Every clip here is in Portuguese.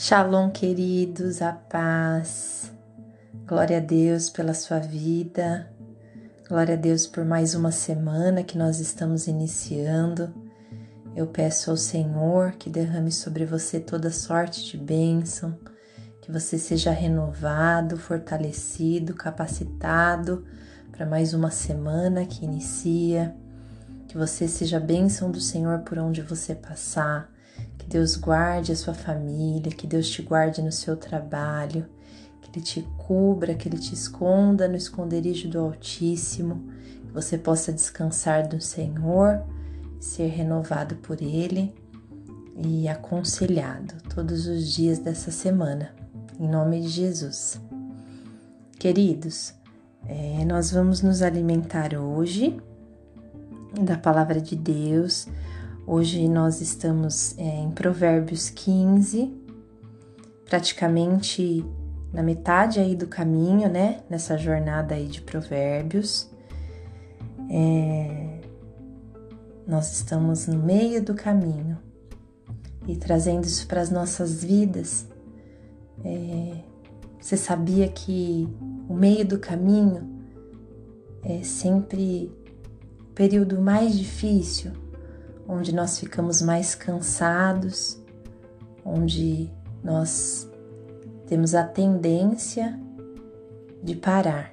Shalom, queridos, a paz. Glória a Deus pela sua vida. Glória a Deus por mais uma semana que nós estamos iniciando. Eu peço ao Senhor que derrame sobre você toda sorte de bênção, que você seja renovado, fortalecido, capacitado para mais uma semana que inicia, que você seja bênção do Senhor por onde você passar que Deus guarde a sua família, que Deus te guarde no seu trabalho, que Ele te cubra, que Ele te esconda no esconderijo do Altíssimo, que você possa descansar do Senhor, ser renovado por Ele e aconselhado todos os dias dessa semana, em nome de Jesus. Queridos, é, nós vamos nos alimentar hoje da palavra de Deus Hoje nós estamos é, em Provérbios 15, praticamente na metade aí do caminho, né? Nessa jornada aí de Provérbios. É, nós estamos no meio do caminho e trazendo isso para as nossas vidas. É, você sabia que o meio do caminho é sempre o período mais difícil onde nós ficamos mais cansados, onde nós temos a tendência de parar.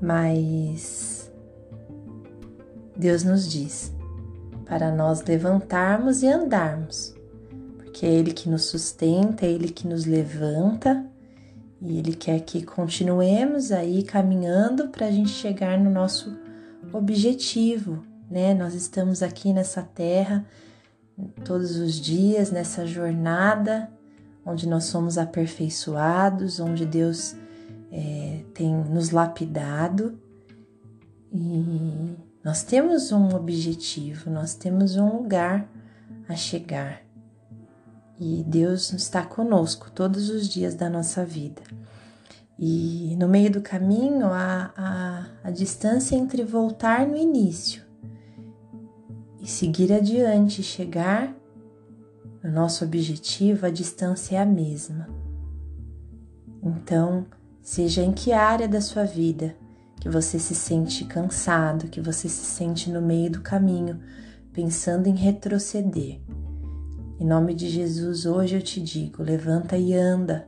Mas Deus nos diz para nós levantarmos e andarmos, porque é Ele que nos sustenta, é Ele que nos levanta e Ele quer que continuemos aí caminhando para a gente chegar no nosso objetivo, né? Nós estamos aqui nessa terra todos os dias, nessa jornada onde nós somos aperfeiçoados, onde Deus é, tem nos lapidado e nós temos um objetivo, nós temos um lugar a chegar e Deus está conosco todos os dias da nossa vida. E no meio do caminho, a, a, a distância entre voltar no início e seguir adiante, chegar no nosso objetivo, a distância é a mesma. Então, seja em que área da sua vida que você se sente cansado, que você se sente no meio do caminho, pensando em retroceder. Em nome de Jesus, hoje eu te digo: levanta e anda.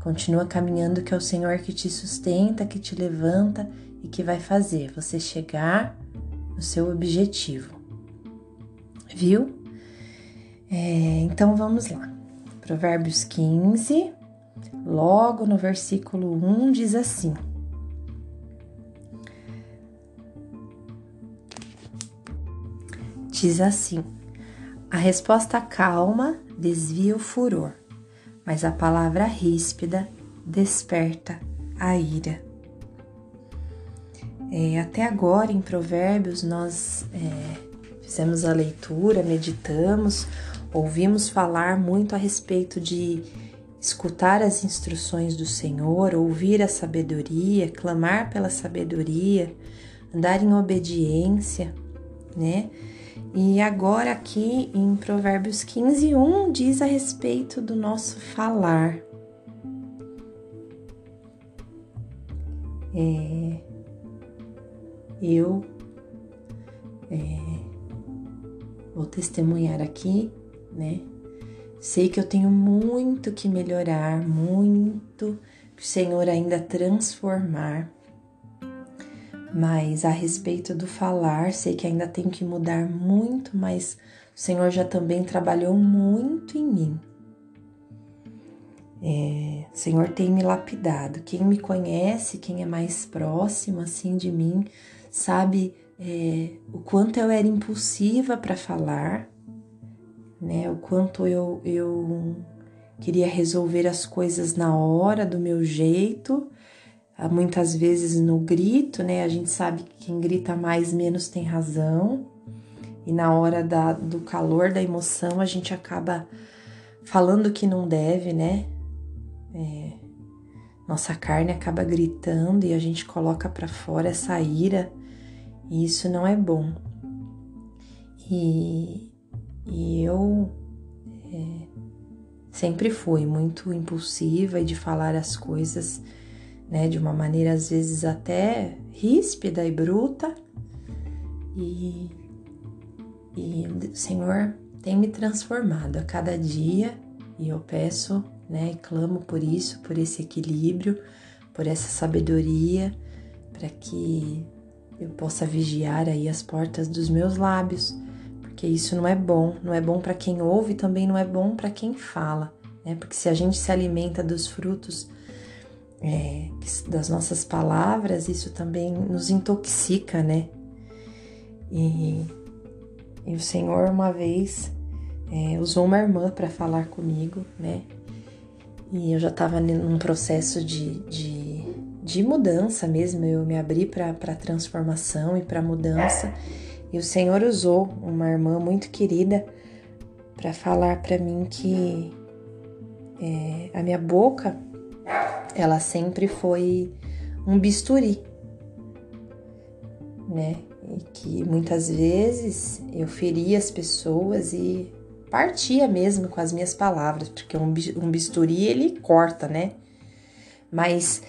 Continua caminhando, que é o Senhor que te sustenta, que te levanta e que vai fazer você chegar no seu objetivo viu? É, então vamos lá. Provérbios 15, logo no versículo 1 diz assim: Diz assim: A resposta calma desvia o furor, mas a palavra ríspida desperta a ira. É, até agora em Provérbios nós é, Fizemos a leitura, meditamos, ouvimos falar muito a respeito de escutar as instruções do Senhor, ouvir a sabedoria, clamar pela sabedoria, andar em obediência, né? E agora aqui em Provérbios 15, 1 diz a respeito do nosso falar. É, eu é, vou testemunhar aqui, né? Sei que eu tenho muito que melhorar, muito que o Senhor ainda transformar. Mas a respeito do falar, sei que ainda tenho que mudar muito, mas o Senhor já também trabalhou muito em mim. É, o Senhor tem me lapidado. Quem me conhece, quem é mais próximo assim de mim, sabe é, o quanto eu era impulsiva para falar, né? O quanto eu, eu queria resolver as coisas na hora, do meu jeito, ah, muitas vezes no grito, né? A gente sabe que quem grita mais, menos tem razão, e na hora da, do calor da emoção a gente acaba falando que não deve, né? É, nossa carne acaba gritando e a gente coloca para fora essa ira e isso não é bom. E, e eu é, sempre fui muito impulsiva e de falar as coisas, né, de uma maneira às vezes até ríspida e bruta. E, e o Senhor tem me transformado a cada dia e eu peço, né, e clamo por isso, por esse equilíbrio, por essa sabedoria, para que eu possa vigiar aí as portas dos meus lábios porque isso não é bom, não é bom para quem ouve, também não é bom para quem fala, né? Porque se a gente se alimenta dos frutos é, das nossas palavras, isso também nos intoxica, né? E, e o Senhor uma vez é, usou uma irmã para falar comigo, né? E eu já estava num processo de, de, de, mudança mesmo, eu me abri para transformação e para mudança. E o Senhor usou uma irmã muito querida para falar para mim que é, a minha boca ela sempre foi um bisturi, né? E que muitas vezes eu feria as pessoas e partia mesmo com as minhas palavras, porque um bisturi ele corta, né? Mas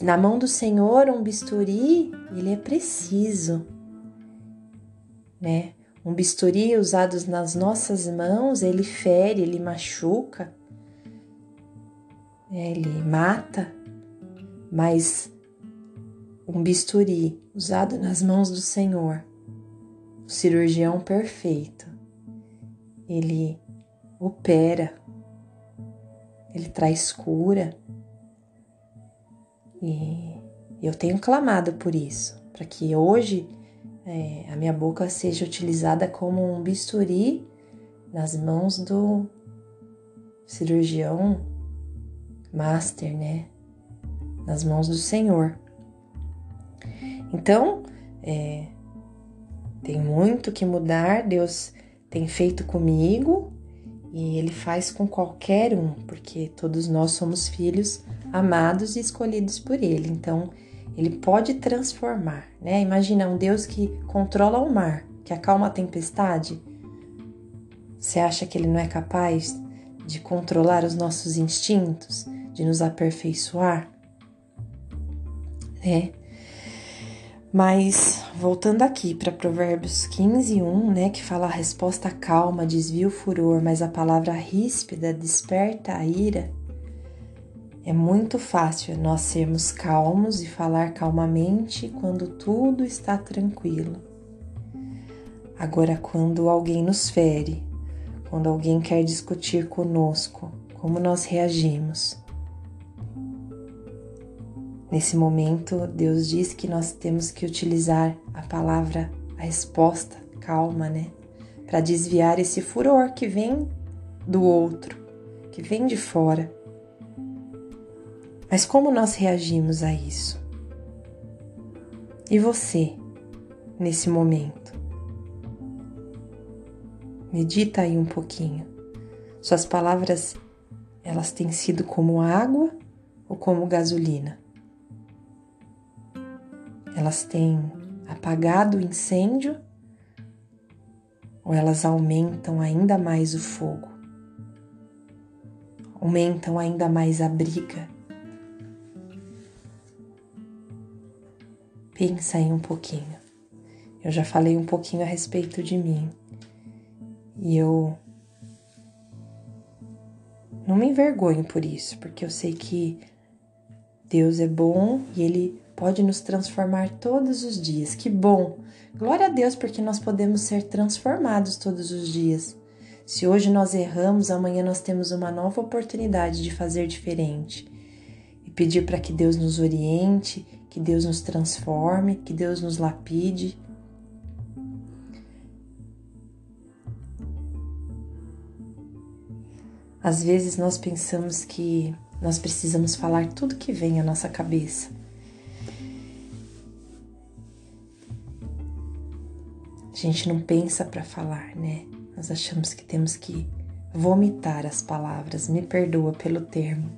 na mão do Senhor, um bisturi ele é preciso, né? Um bisturi usado nas nossas mãos, ele fere, ele machuca, ele mata, mas um bisturi usado nas mãos do Senhor, o cirurgião perfeito, ele opera, ele traz cura. E eu tenho clamado por isso, para que hoje é, a minha boca seja utilizada como um bisturi nas mãos do cirurgião master, né? Nas mãos do Senhor. Então, é, tem muito que mudar, Deus tem feito comigo e Ele faz com qualquer um, porque todos nós somos filhos amados e escolhidos por Ele. Então, ele pode transformar, né? Imagina um Deus que controla o mar, que acalma a tempestade. Você acha que ele não é capaz de controlar os nossos instintos, de nos aperfeiçoar? É. Mas voltando aqui para Provérbios 15, 1, né, que fala a resposta calma desvia o furor, mas a palavra ríspida desperta a ira. É muito fácil nós sermos calmos e falar calmamente quando tudo está tranquilo. Agora, quando alguém nos fere, quando alguém quer discutir conosco, como nós reagimos? Nesse momento, Deus diz que nós temos que utilizar a palavra, a resposta calma, né? Para desviar esse furor que vem do outro, que vem de fora mas como nós reagimos a isso? E você, nesse momento? Medita aí um pouquinho. Suas palavras, elas têm sido como água ou como gasolina? Elas têm apagado o incêndio ou elas aumentam ainda mais o fogo? Aumentam ainda mais a briga Pensa aí um pouquinho. Eu já falei um pouquinho a respeito de mim. E eu não me envergonho por isso, porque eu sei que Deus é bom e Ele pode nos transformar todos os dias. Que bom! Glória a Deus, porque nós podemos ser transformados todos os dias. Se hoje nós erramos, amanhã nós temos uma nova oportunidade de fazer diferente e pedir para que Deus nos oriente que Deus nos transforme, que Deus nos lapide. Às vezes nós pensamos que nós precisamos falar tudo que vem à nossa cabeça. A gente não pensa para falar, né? Nós achamos que temos que vomitar as palavras. Me perdoa pelo termo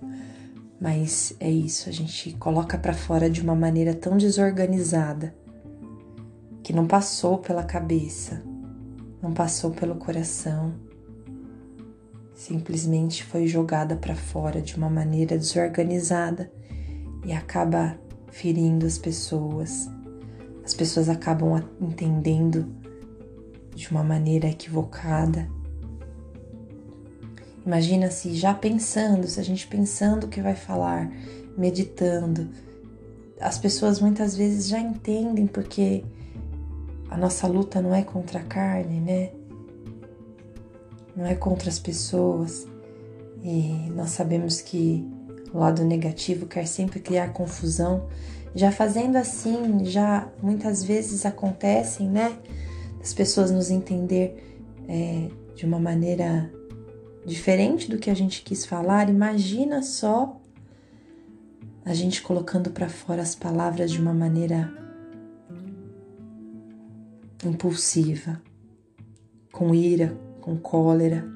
mas é isso, a gente coloca para fora de uma maneira tão desorganizada que não passou pela cabeça, não passou pelo coração. simplesmente foi jogada para fora de uma maneira desorganizada e acaba ferindo as pessoas. As pessoas acabam entendendo de uma maneira equivocada. Imagina se já pensando, se a gente pensando o que vai falar, meditando, as pessoas muitas vezes já entendem porque a nossa luta não é contra a carne, né? Não é contra as pessoas. E nós sabemos que o lado negativo quer sempre criar confusão. Já fazendo assim, já muitas vezes acontecem, né? As pessoas nos entender é, de uma maneira diferente do que a gente quis falar. Imagina só a gente colocando para fora as palavras de uma maneira impulsiva, com ira, com cólera.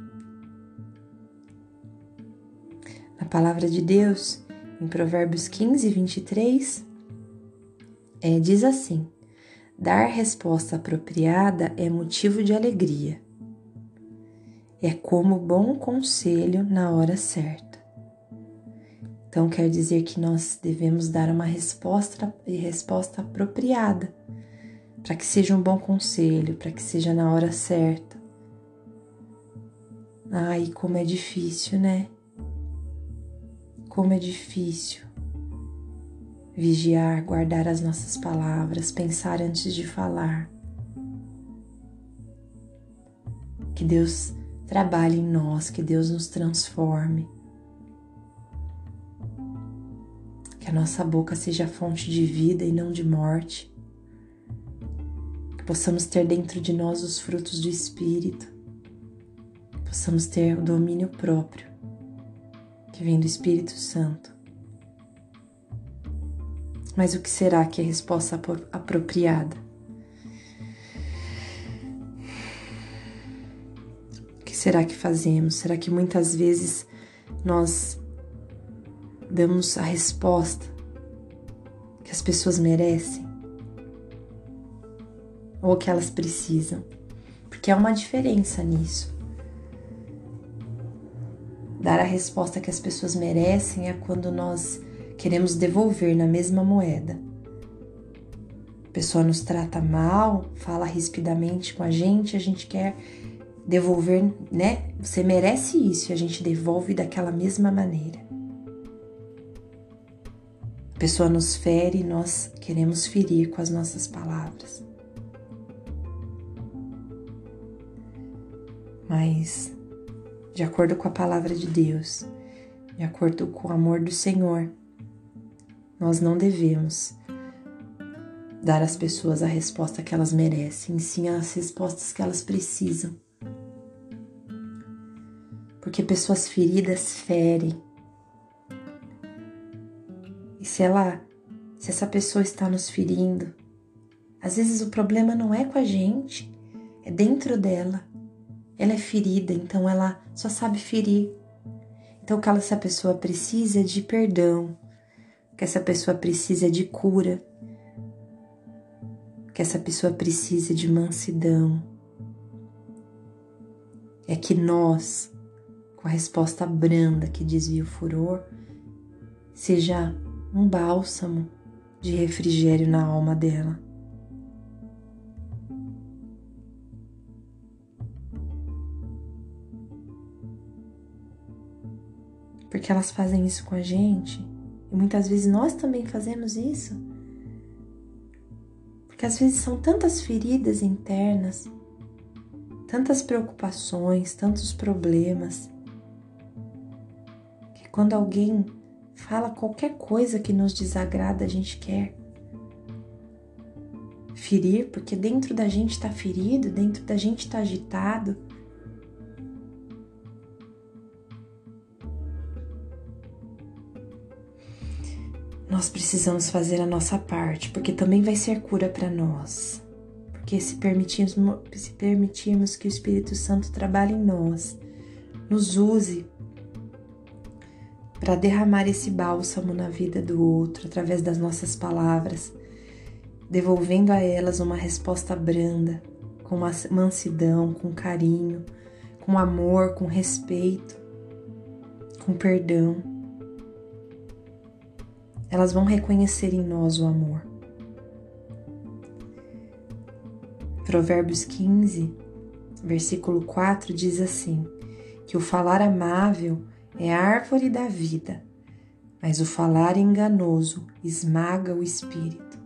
Na palavra de Deus, em Provérbios 15, 23, é, diz assim: Dar resposta apropriada é motivo de alegria. É como bom conselho na hora certa. Então quer dizer que nós devemos dar uma resposta e resposta apropriada, para que seja um bom conselho, para que seja na hora certa. Ai, como é difícil, né? Como é difícil vigiar, guardar as nossas palavras, pensar antes de falar. Que Deus trabalhe em nós, que Deus nos transforme que a nossa boca seja fonte de vida e não de morte, que possamos ter dentro de nós os frutos do Espírito, que possamos ter o domínio próprio que vem do Espírito Santo. Mas o que será que é a resposta apropriada? O que será que fazemos? Será que muitas vezes nós damos a resposta que as pessoas merecem ou que elas precisam, porque há uma diferença nisso. Dar a resposta que as pessoas merecem é quando nós queremos devolver na mesma moeda. A pessoa nos trata mal, fala rispidamente com a gente, a gente quer devolver, né? Você merece isso e a gente devolve daquela mesma maneira. A pessoa nos fere e nós queremos ferir com as nossas palavras. Mas, de acordo com a palavra de Deus, de acordo com o amor do Senhor, nós não devemos dar às pessoas a resposta que elas merecem, sim as respostas que elas precisam. Porque pessoas feridas ferem, se ela, se essa pessoa está nos ferindo, às vezes o problema não é com a gente, é dentro dela. Ela é ferida, então ela só sabe ferir. Então o que essa pessoa precisa é de perdão, que essa pessoa precisa de cura, que essa pessoa precisa de mansidão. É que nós, com a resposta branda que desvia o furor, seja um bálsamo de refrigério na alma dela. Porque elas fazem isso com a gente e muitas vezes nós também fazemos isso. Porque às vezes são tantas feridas internas, tantas preocupações, tantos problemas, que quando alguém fala qualquer coisa que nos desagrada, a gente quer ferir, porque dentro da gente está ferido, dentro da gente está agitado. Nós precisamos fazer a nossa parte, porque também vai ser cura para nós. Porque se permitirmos, se permitirmos que o Espírito Santo trabalhe em nós, nos use para derramar esse bálsamo na vida do outro através das nossas palavras, devolvendo a elas uma resposta branda, com mansidão, com carinho, com amor, com respeito, com perdão. Elas vão reconhecer em nós o amor. Provérbios 15, versículo 4 diz assim: que o falar amável é árvore da vida, mas o falar enganoso esmaga o espírito.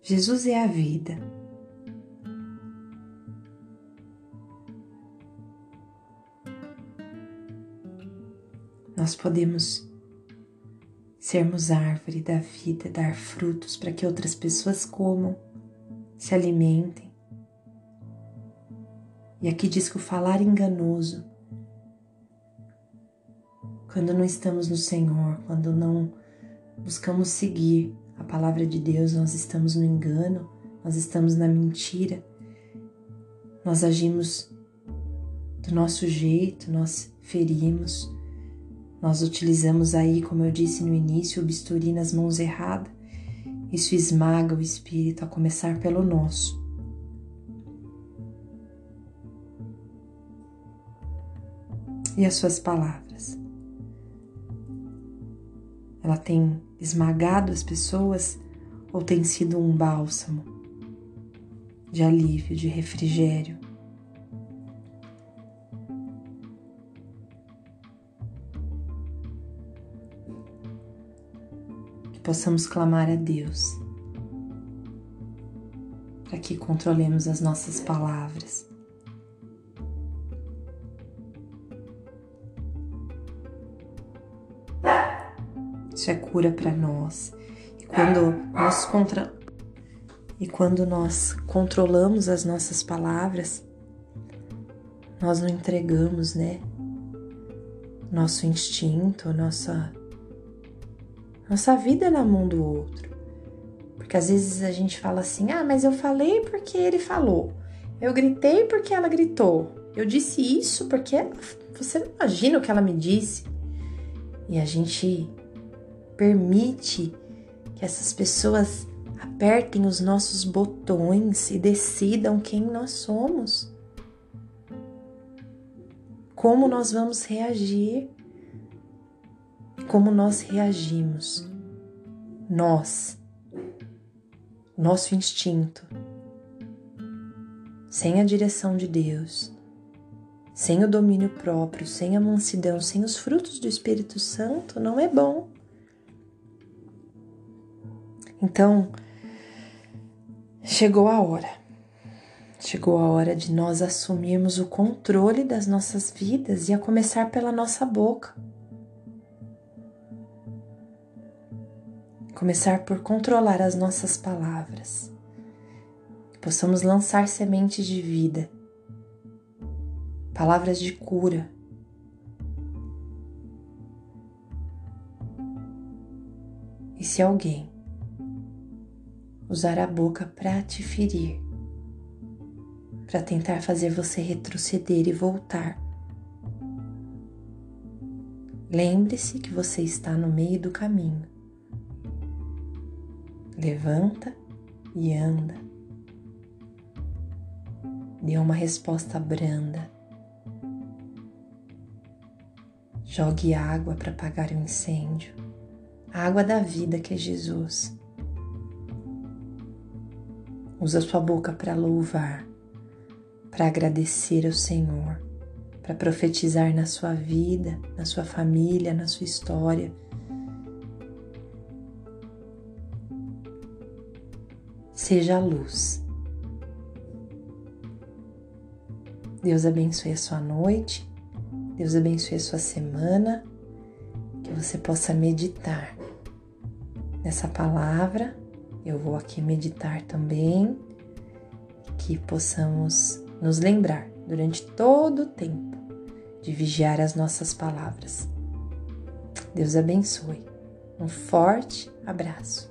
Jesus é a vida. Nós podemos sermos árvore da vida, dar frutos para que outras pessoas comam, se alimentem. E aqui diz que o falar enganoso, quando não estamos no Senhor, quando não buscamos seguir a palavra de Deus, nós estamos no engano, nós estamos na mentira, nós agimos do nosso jeito, nós ferimos, nós utilizamos aí, como eu disse no início, o bisturi nas mãos erradas. Isso esmaga o espírito, a começar pelo nosso. E as suas palavras? Ela tem esmagado as pessoas ou tem sido um bálsamo de alívio, de refrigério? Que possamos clamar a Deus para que controlemos as nossas palavras. Isso é cura para nós. E quando nós contra e quando nós controlamos as nossas palavras, nós não entregamos, né? Nosso instinto, nossa nossa vida na mão do outro. Porque às vezes a gente fala assim: "Ah, mas eu falei porque ele falou. Eu gritei porque ela gritou. Eu disse isso porque você não imagina o que ela me disse". E a gente permite que essas pessoas apertem os nossos botões e decidam quem nós somos. Como nós vamos reagir? Como nós reagimos? Nós, nosso instinto, sem a direção de Deus, sem o domínio próprio, sem a mansidão, sem os frutos do Espírito Santo, não é bom. Então, chegou a hora. Chegou a hora de nós assumirmos o controle das nossas vidas e a começar pela nossa boca. Começar por controlar as nossas palavras. Que possamos lançar sementes de vida, palavras de cura. E se alguém usar a boca para te ferir, para tentar fazer você retroceder e voltar. Lembre-se que você está no meio do caminho. Levanta e anda. Dê uma resposta branda. Jogue água para apagar o incêndio. A água da vida que é Jesus. Usa sua boca para louvar, para agradecer ao Senhor, para profetizar na sua vida, na sua família, na sua história. Seja a luz. Deus abençoe a sua noite, Deus abençoe a sua semana, que você possa meditar nessa palavra eu vou aqui meditar também, que possamos nos lembrar durante todo o tempo de vigiar as nossas palavras. Deus abençoe. Um forte abraço.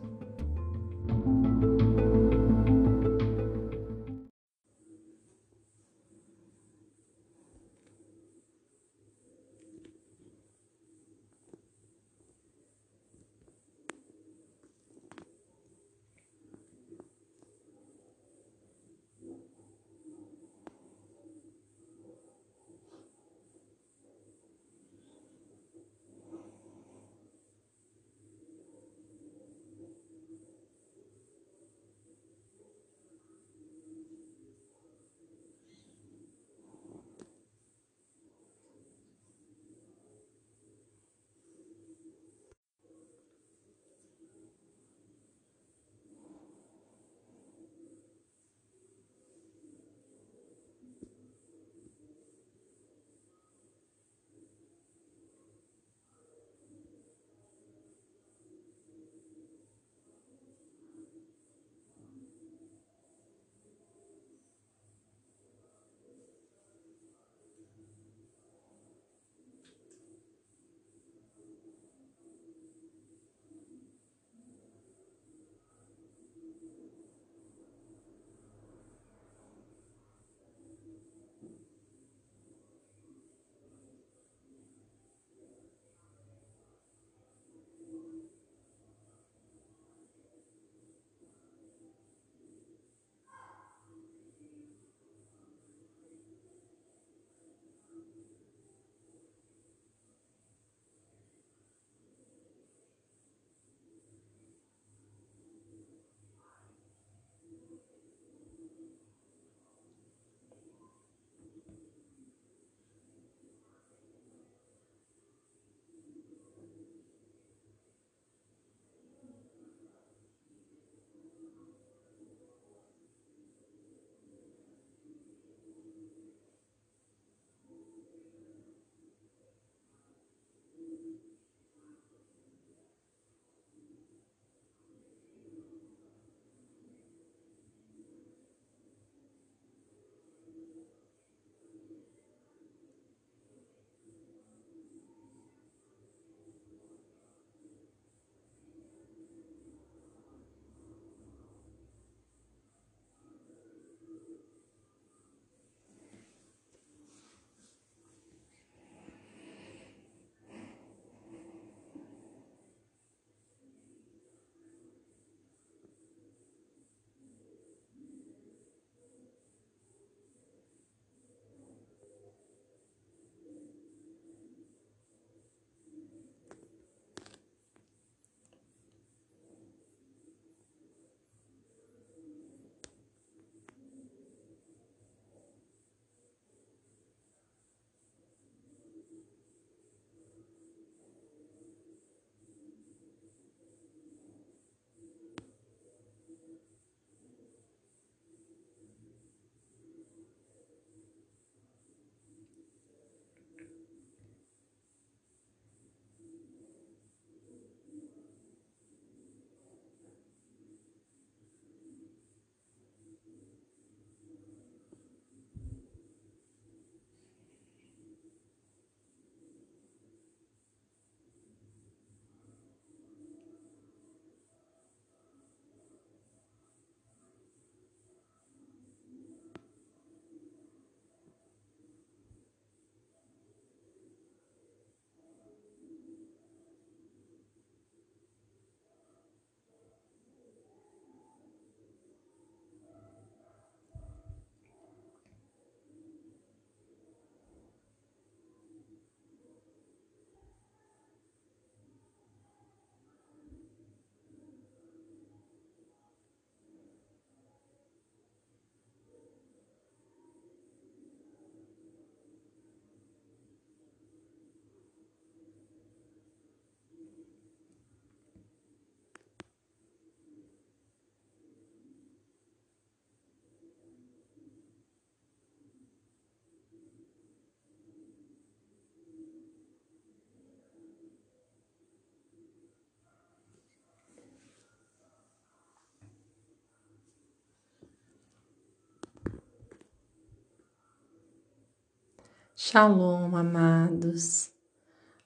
Shalom, amados,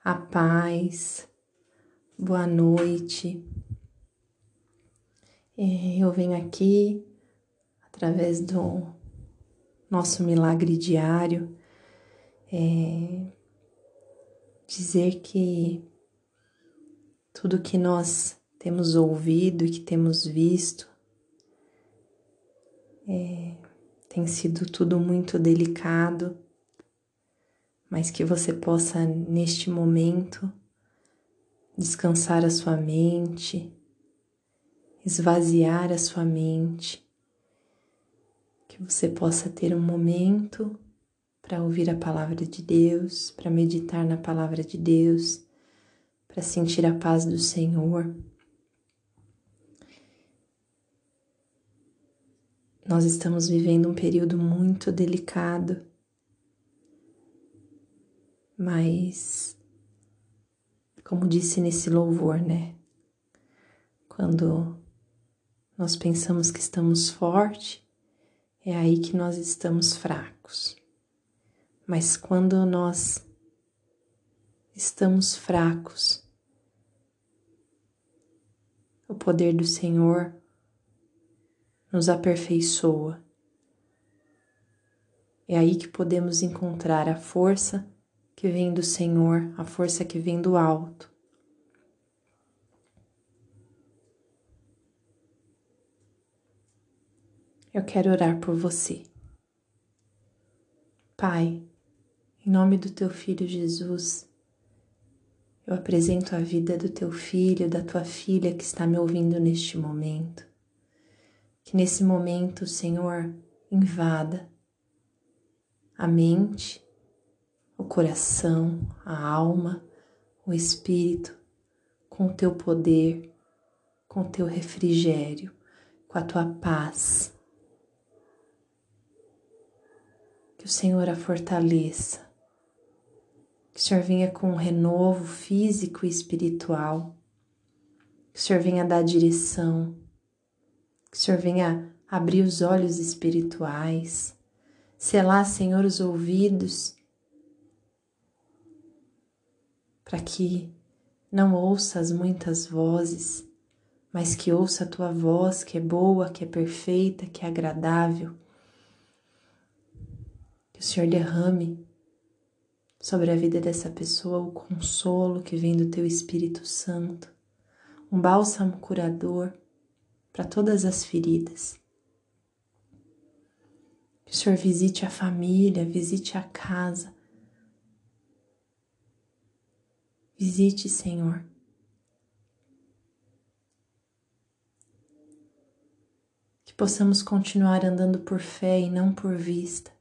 a paz, boa noite. É, eu venho aqui através do nosso milagre diário é, dizer que tudo que nós temos ouvido e que temos visto é, tem sido tudo muito delicado mas que você possa, neste momento, descansar a sua mente, esvaziar a sua mente, que você possa ter um momento para ouvir a palavra de Deus, para meditar na palavra de Deus, para sentir a paz do Senhor. Nós estamos vivendo um período muito delicado mas, como disse nesse louvor, né? Quando nós pensamos que estamos fortes, é aí que nós estamos fracos. Mas quando nós estamos fracos, o poder do Senhor nos aperfeiçoa. É aí que podemos encontrar a força que vem do Senhor, a força que vem do alto. Eu quero orar por você. Pai, em nome do teu filho Jesus, eu apresento a vida do teu filho, da tua filha que está me ouvindo neste momento. Que nesse momento, Senhor, invada a mente, o coração, a alma, o espírito, com o teu poder, com o teu refrigério, com a tua paz. Que o Senhor a fortaleça, que o Senhor venha com um renovo físico e espiritual, que o Senhor venha dar direção, que o Senhor venha abrir os olhos espirituais, selar, Senhor, os ouvidos para que não ouças muitas vozes, mas que ouça a tua voz que é boa, que é perfeita, que é agradável. Que o Senhor derrame sobre a vida dessa pessoa o consolo que vem do teu Espírito Santo, um bálsamo curador para todas as feridas. Que o Senhor visite a família, visite a casa, Visite, Senhor. Que possamos continuar andando por fé e não por vista,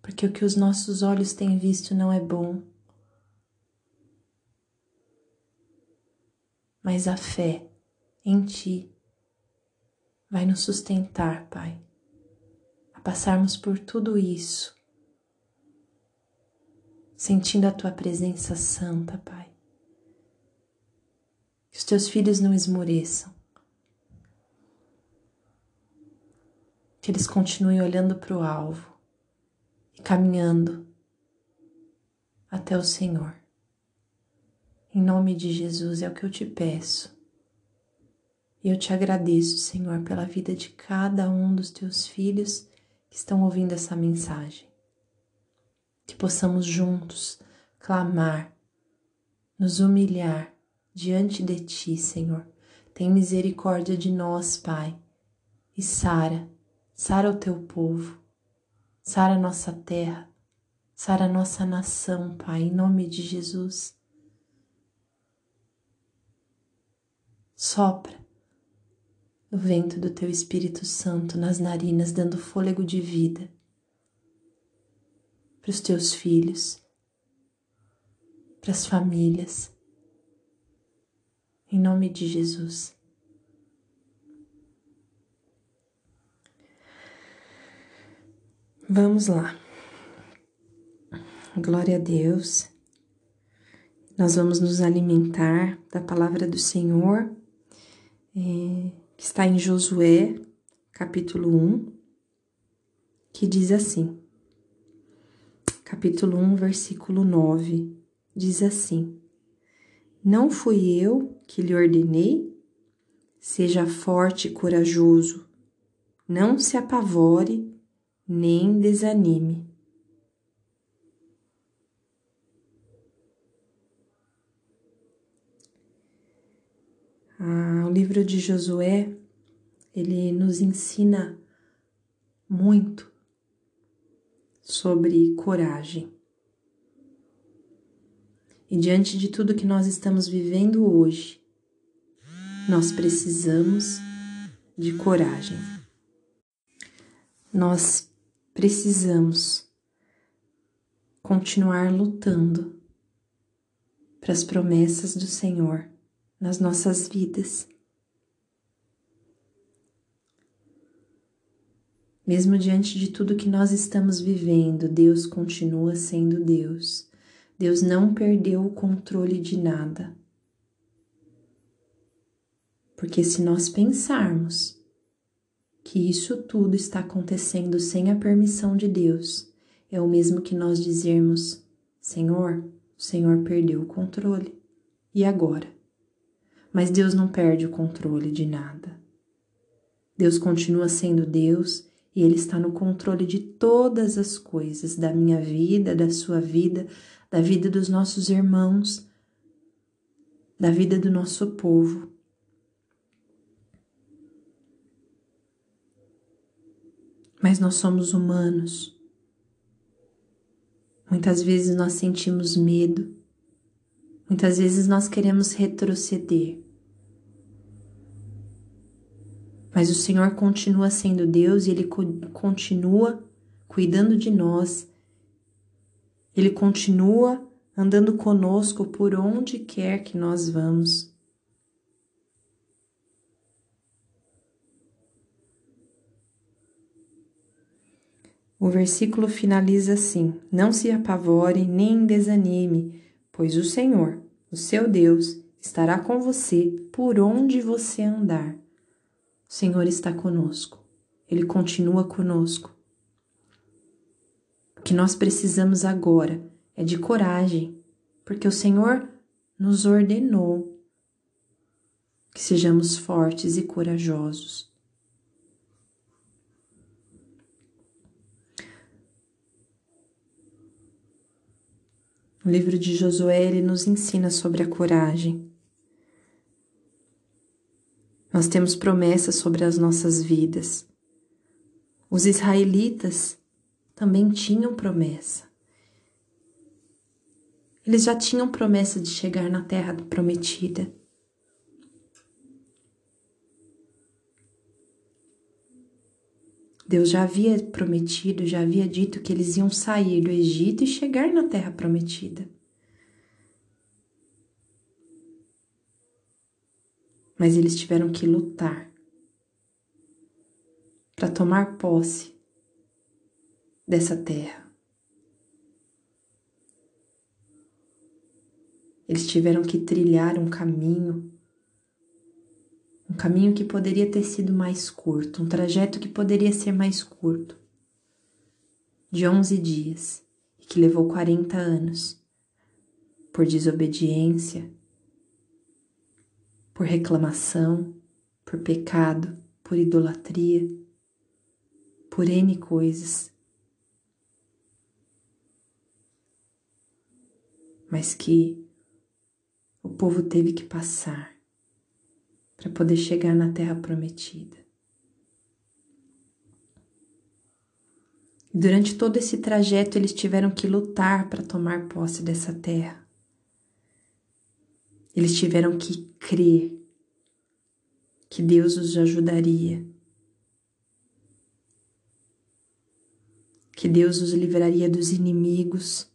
porque o que os nossos olhos têm visto não é bom. Mas a fé em Ti vai nos sustentar, Pai, a passarmos por tudo isso sentindo a tua presença santa, Pai. Que os teus filhos não esmoreçam. Que eles continuem olhando para o alvo e caminhando até o Senhor. Em nome de Jesus é o que eu te peço. E eu te agradeço, Senhor, pela vida de cada um dos teus filhos que estão ouvindo essa mensagem que possamos juntos clamar, nos humilhar diante de Ti, Senhor. Tem misericórdia de nós, Pai, e sara, sara o Teu povo, sara nossa terra, sara nossa nação, Pai, em nome de Jesus. Sopra o vento do Teu Espírito Santo nas narinas, dando fôlego de vida para os teus filhos, para as famílias. Em nome de Jesus. Vamos lá. Glória a Deus. Nós vamos nos alimentar da palavra do Senhor, é, que está em Josué, capítulo 1, que diz assim: capítulo 1, versículo 9, diz assim: Não fui eu que lhe ordenei? Seja forte e corajoso, não se apavore nem desanime. Ah, o livro de Josué, ele nos ensina muito sobre coragem. E diante de tudo que nós estamos vivendo hoje, nós precisamos de coragem. Nós precisamos continuar lutando para as promessas do Senhor nas nossas vidas. Mesmo diante de tudo que nós estamos vivendo, Deus continua sendo Deus. Deus não perdeu o controle de nada. Porque se nós pensarmos que isso tudo está acontecendo sem a permissão de Deus, é o mesmo que nós dizermos: Senhor, o Senhor perdeu o controle. E agora? Mas Deus não perde o controle de nada. Deus continua sendo Deus e Ele está no controle de todas as coisas, da minha vida, da sua vida, da vida dos nossos irmãos, da vida do nosso povo. Mas nós somos humanos. Muitas vezes nós sentimos medo, muitas vezes nós queremos retroceder. Mas o Senhor continua sendo Deus e Ele continua cuidando de nós. Ele continua andando conosco por onde quer que nós vamos. O versículo finaliza assim: Não se apavore nem desanime, pois o Senhor, o seu Deus, estará com você por onde você andar. O Senhor está conosco, Ele continua conosco. O que nós precisamos agora é de coragem, porque o Senhor nos ordenou que sejamos fortes e corajosos. O livro de Josué ele nos ensina sobre a coragem. Nós temos promessas sobre as nossas vidas. Os israelitas também tinham promessa. Eles já tinham promessa de chegar na terra prometida. Deus já havia prometido, já havia dito que eles iam sair do Egito e chegar na terra prometida. Mas eles tiveram que lutar para tomar posse dessa terra. Eles tiveram que trilhar um caminho, um caminho que poderia ter sido mais curto, um trajeto que poderia ser mais curto, de 11 dias e que levou 40 anos, por desobediência, por reclamação, por pecado, por idolatria, por N coisas. Mas que o povo teve que passar para poder chegar na terra prometida. Durante todo esse trajeto, eles tiveram que lutar para tomar posse dessa terra. Eles tiveram que crer que Deus os ajudaria, que Deus os livraria dos inimigos.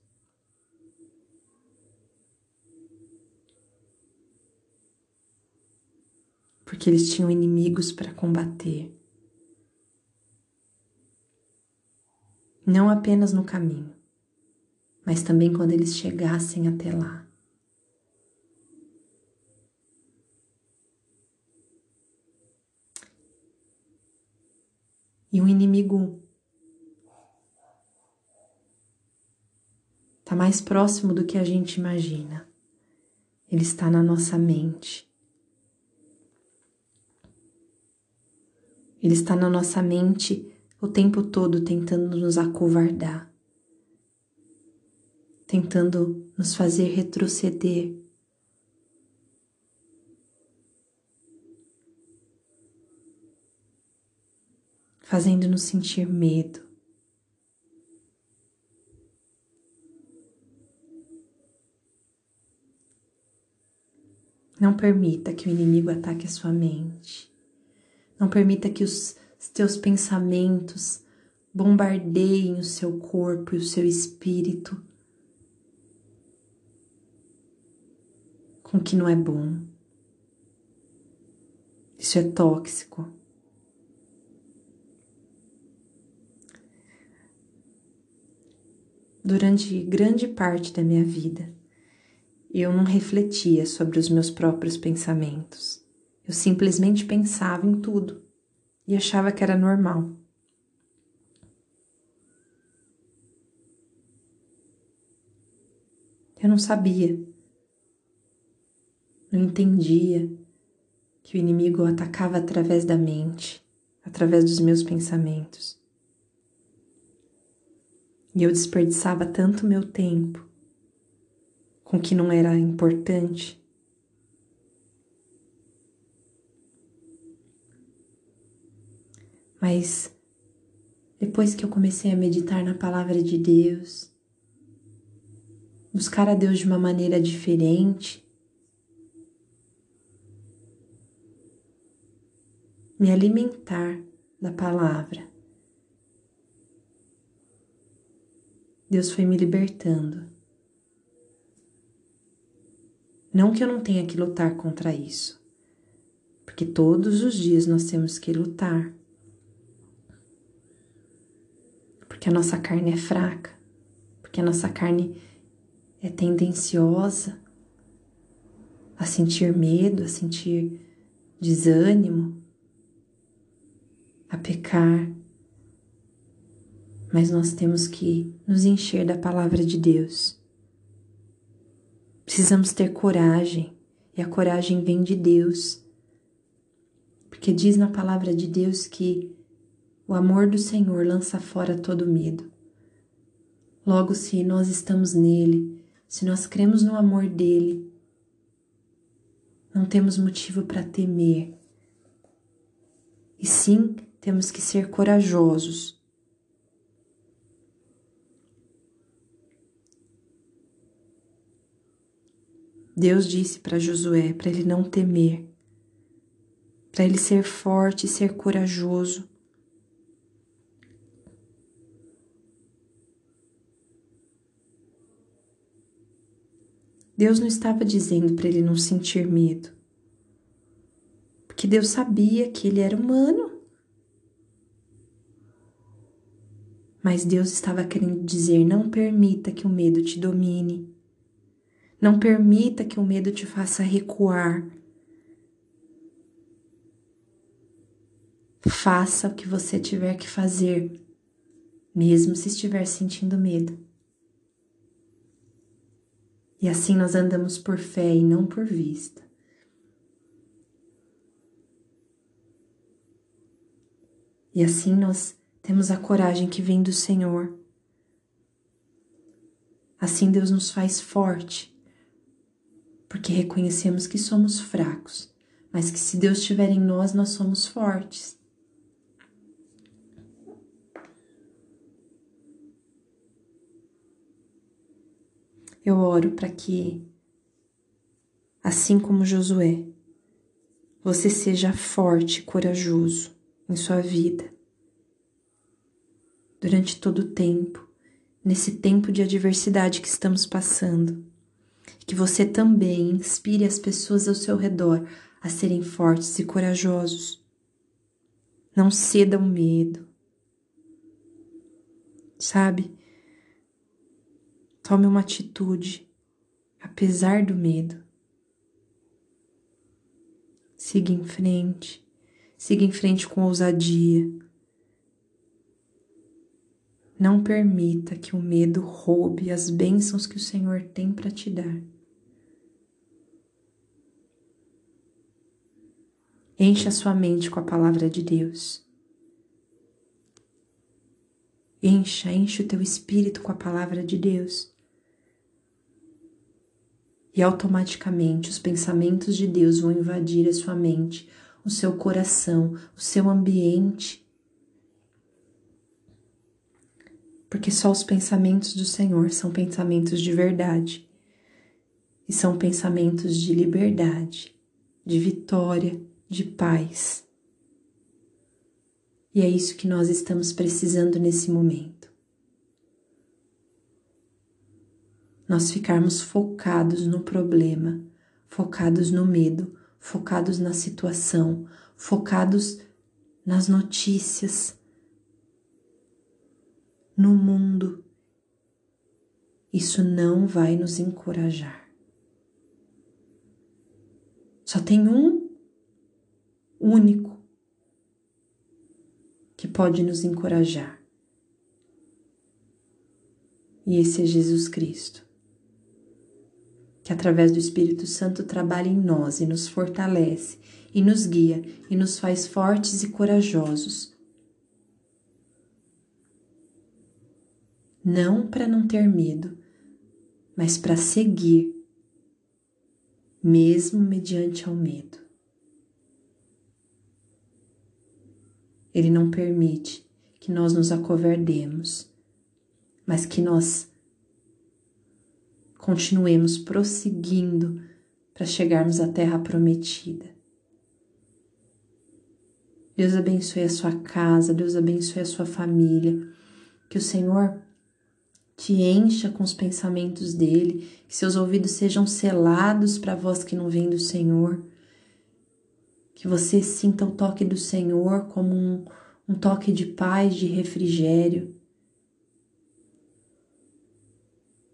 Porque eles tinham inimigos para combater. Não apenas no caminho, mas também quando eles chegassem até lá. E um inimigo mais próximo do que a gente imagina. Ele está na nossa mente. Ele está na nossa mente o tempo todo tentando nos acovardar, tentando nos fazer retroceder. Fazendo-nos sentir medo. Não permita que o inimigo ataque a sua mente. Não permita que os teus pensamentos bombardeiem o seu corpo e o seu espírito com o que não é bom. Isso é tóxico. Durante grande parte da minha vida, eu não refletia sobre os meus próprios pensamentos. Eu simplesmente pensava em tudo e achava que era normal. Eu não sabia, não entendia que o inimigo atacava através da mente, através dos meus pensamentos. E eu desperdiçava tanto meu tempo com o que não era importante. Mas depois que eu comecei a meditar na palavra de Deus, buscar a Deus de uma maneira diferente, me alimentar da palavra, Deus foi me libertando. Não que eu não tenha que lutar contra isso, porque todos os dias nós temos que lutar porque a nossa carne é fraca, porque a nossa carne é tendenciosa a sentir medo, a sentir desânimo, a pecar. Mas nós temos que nos encher da palavra de Deus. Precisamos ter coragem, e a coragem vem de Deus. Porque diz na palavra de Deus que o amor do Senhor lança fora todo medo. Logo, se nós estamos nele, se nós cremos no amor dele, não temos motivo para temer. E sim, temos que ser corajosos. Deus disse para Josué para ele não temer, para ele ser forte e ser corajoso. Deus não estava dizendo para ele não sentir medo, porque Deus sabia que ele era humano. Mas Deus estava querendo dizer: não permita que o medo te domine. Não permita que o medo te faça recuar. Faça o que você tiver que fazer, mesmo se estiver sentindo medo. E assim nós andamos por fé e não por vista. E assim nós temos a coragem que vem do Senhor. Assim Deus nos faz forte, porque reconhecemos que somos fracos, mas que se Deus estiver em nós, nós somos fortes. Eu oro para que, assim como Josué, você seja forte e corajoso em sua vida durante todo o tempo, nesse tempo de adversidade que estamos passando. Que você também inspire as pessoas ao seu redor a serem fortes e corajosos. Não ceda ao medo. Sabe? Tome uma atitude, apesar do medo. Siga em frente, siga em frente com ousadia. Não permita que o medo roube as bênçãos que o Senhor tem para te dar. Encha sua mente com a palavra de Deus. Encha, enche o teu espírito com a palavra de Deus. E automaticamente os pensamentos de Deus vão invadir a sua mente, o seu coração, o seu ambiente porque só os pensamentos do Senhor são pensamentos de verdade e são pensamentos de liberdade, de vitória, de paz. E é isso que nós estamos precisando nesse momento. Nós ficarmos focados no problema, focados no medo, focados na situação, focados nas notícias, no mundo, isso não vai nos encorajar. Só tem um único que pode nos encorajar. E esse é Jesus Cristo, que através do Espírito Santo trabalha em nós e nos fortalece, e nos guia e nos faz fortes e corajosos não para não ter medo, mas para seguir, mesmo mediante ao medo. Ele não permite que nós nos acovardemos, mas que nós continuemos prosseguindo para chegarmos à terra prometida. Deus abençoe a sua casa, Deus abençoe a sua família, que o Senhor te encha com os pensamentos dele, que seus ouvidos sejam selados para a voz que não vem do Senhor, que você sinta o toque do Senhor como um, um toque de paz, de refrigério.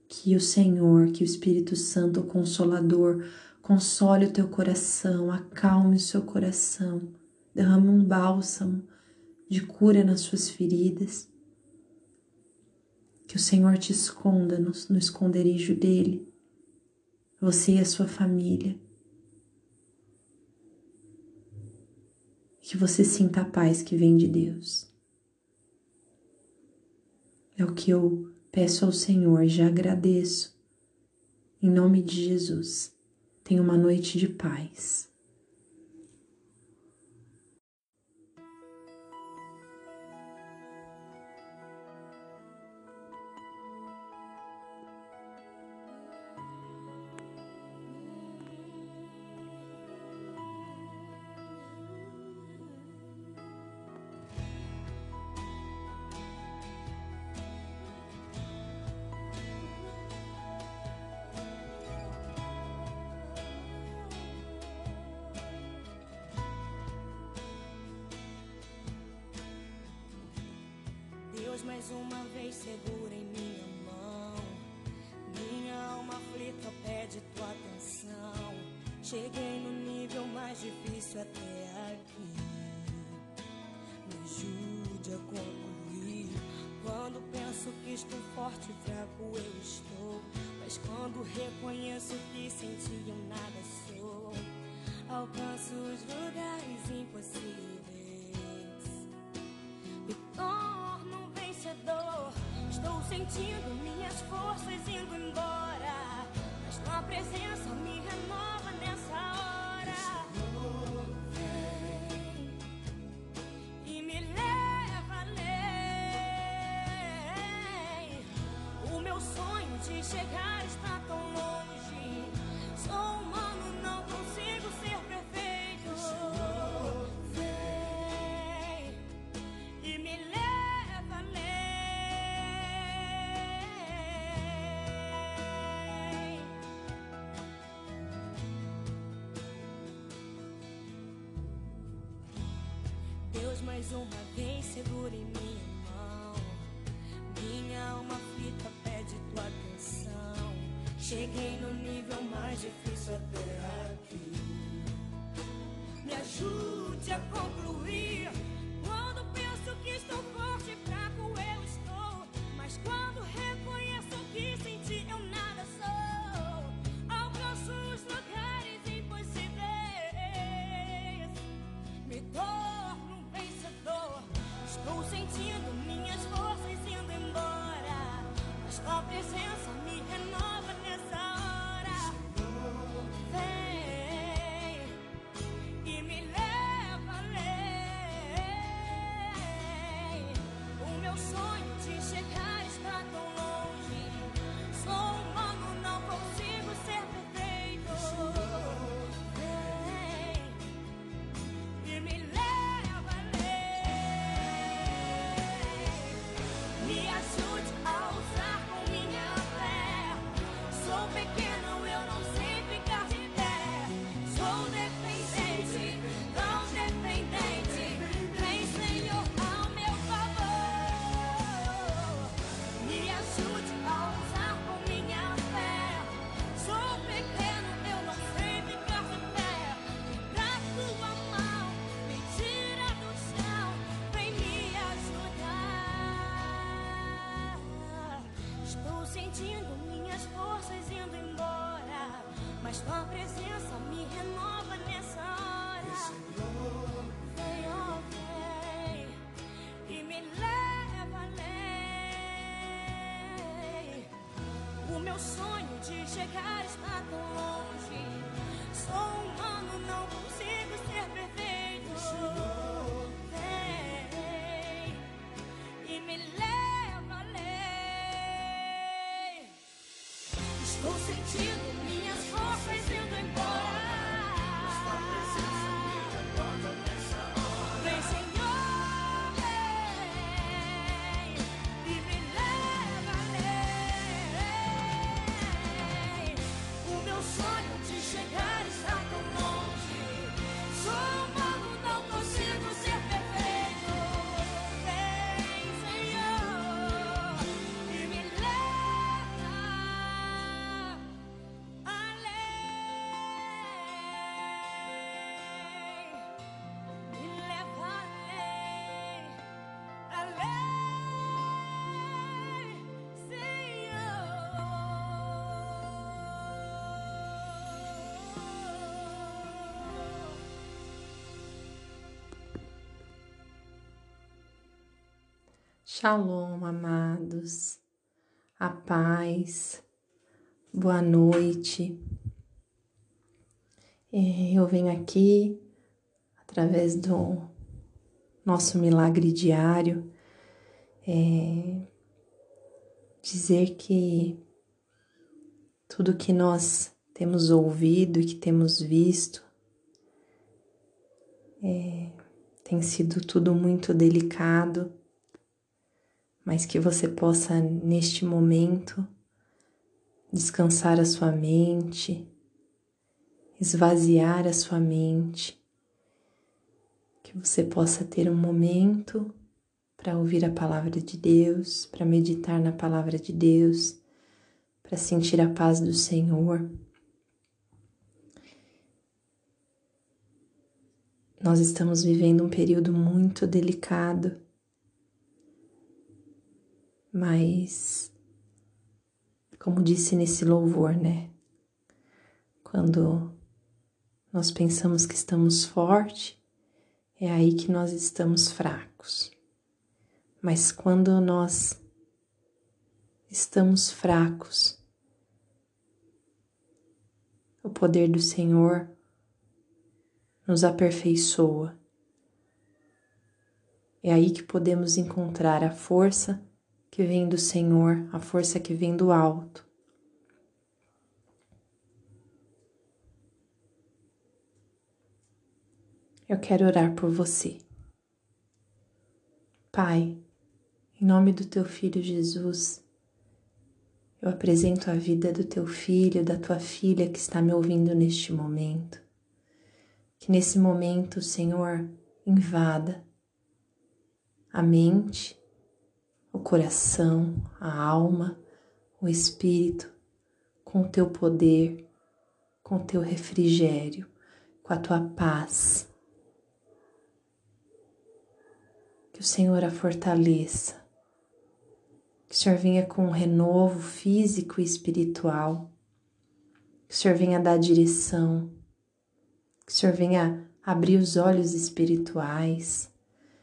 Que o Senhor, que o Espírito Santo, o Consolador, console o teu coração, acalme o seu coração, derrame um bálsamo de cura nas suas feridas que o Senhor te esconda no, no esconderijo dele, você e a sua família. Que você sinta a paz que vem de Deus. É o que eu peço ao Senhor, já agradeço. Em nome de Jesus, tenha uma noite de paz. Mais uma vez segura em minha mão. Minha alma aflita pede tua atenção. Cheguei no nível mais difícil até aqui. Me ajude a sentindo minhas forças indo embora, mas tua presença me renova nessa hora. Senhor, vem, e me leva além. O meu sonho de chegar to you. Shalom, amados, a paz, boa noite. É, eu venho aqui através do nosso milagre diário é, dizer que tudo que nós temos ouvido e que temos visto é, tem sido tudo muito delicado mas que você possa, neste momento, descansar a sua mente, esvaziar a sua mente, que você possa ter um momento para ouvir a palavra de Deus, para meditar na palavra de Deus, para sentir a paz do Senhor. Nós estamos vivendo um período muito delicado mas, como disse nesse louvor, né? Quando nós pensamos que estamos fortes, é aí que nós estamos fracos. Mas quando nós estamos fracos, o poder do Senhor nos aperfeiçoa. É aí que podemos encontrar a força que vem do Senhor, a força que vem do alto. Eu quero orar por você. Pai, em nome do teu filho Jesus, eu apresento a vida do teu filho, da tua filha que está me ouvindo neste momento. Que nesse momento, Senhor, invada a mente, o coração, a alma, o espírito, com o teu poder, com o teu refrigério, com a tua paz. Que o Senhor a fortaleça, que o Senhor venha com um renovo físico e espiritual, que o Senhor venha dar direção, que o Senhor venha abrir os olhos espirituais,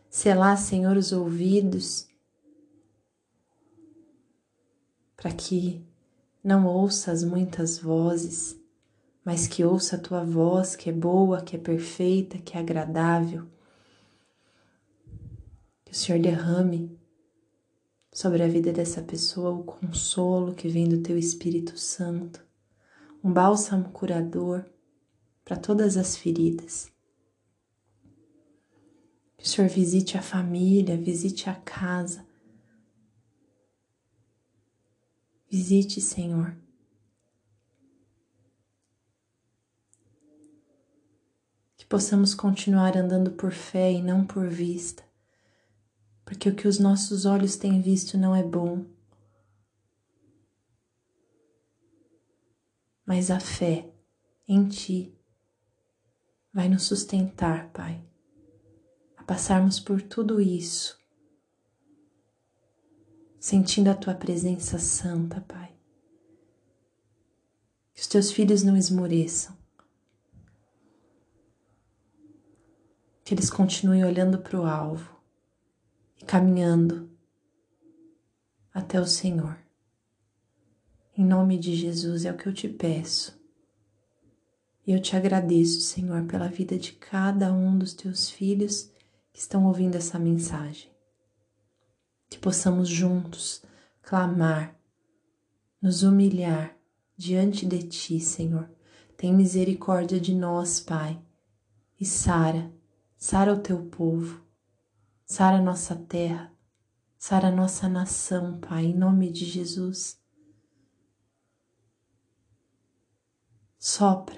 selar, Senhor, os ouvidos, para que não ouças muitas vozes, mas que ouça a tua voz, que é boa, que é perfeita, que é agradável. Que o Senhor derrame sobre a vida dessa pessoa o consolo que vem do teu Espírito Santo, um bálsamo curador para todas as feridas. Que o Senhor visite a família, visite a casa. Visite, Senhor. Que possamos continuar andando por fé e não por vista porque o que os nossos olhos têm visto não é bom. Mas a fé em Ti vai nos sustentar, Pai, a passarmos por tudo isso, sentindo a Tua presença santa, Pai. Que os Teus filhos não esmoreçam, que eles continuem olhando para o alvo e caminhando até o Senhor. Em nome de Jesus é o que eu te peço. E eu te agradeço, Senhor, pela vida de cada um dos teus filhos que estão ouvindo essa mensagem. Que possamos juntos clamar, nos humilhar diante de ti, Senhor. Tem misericórdia de nós, Pai. E sara, sara o teu povo Sara nossa terra, sara nossa nação, Pai, em nome de Jesus. Sopra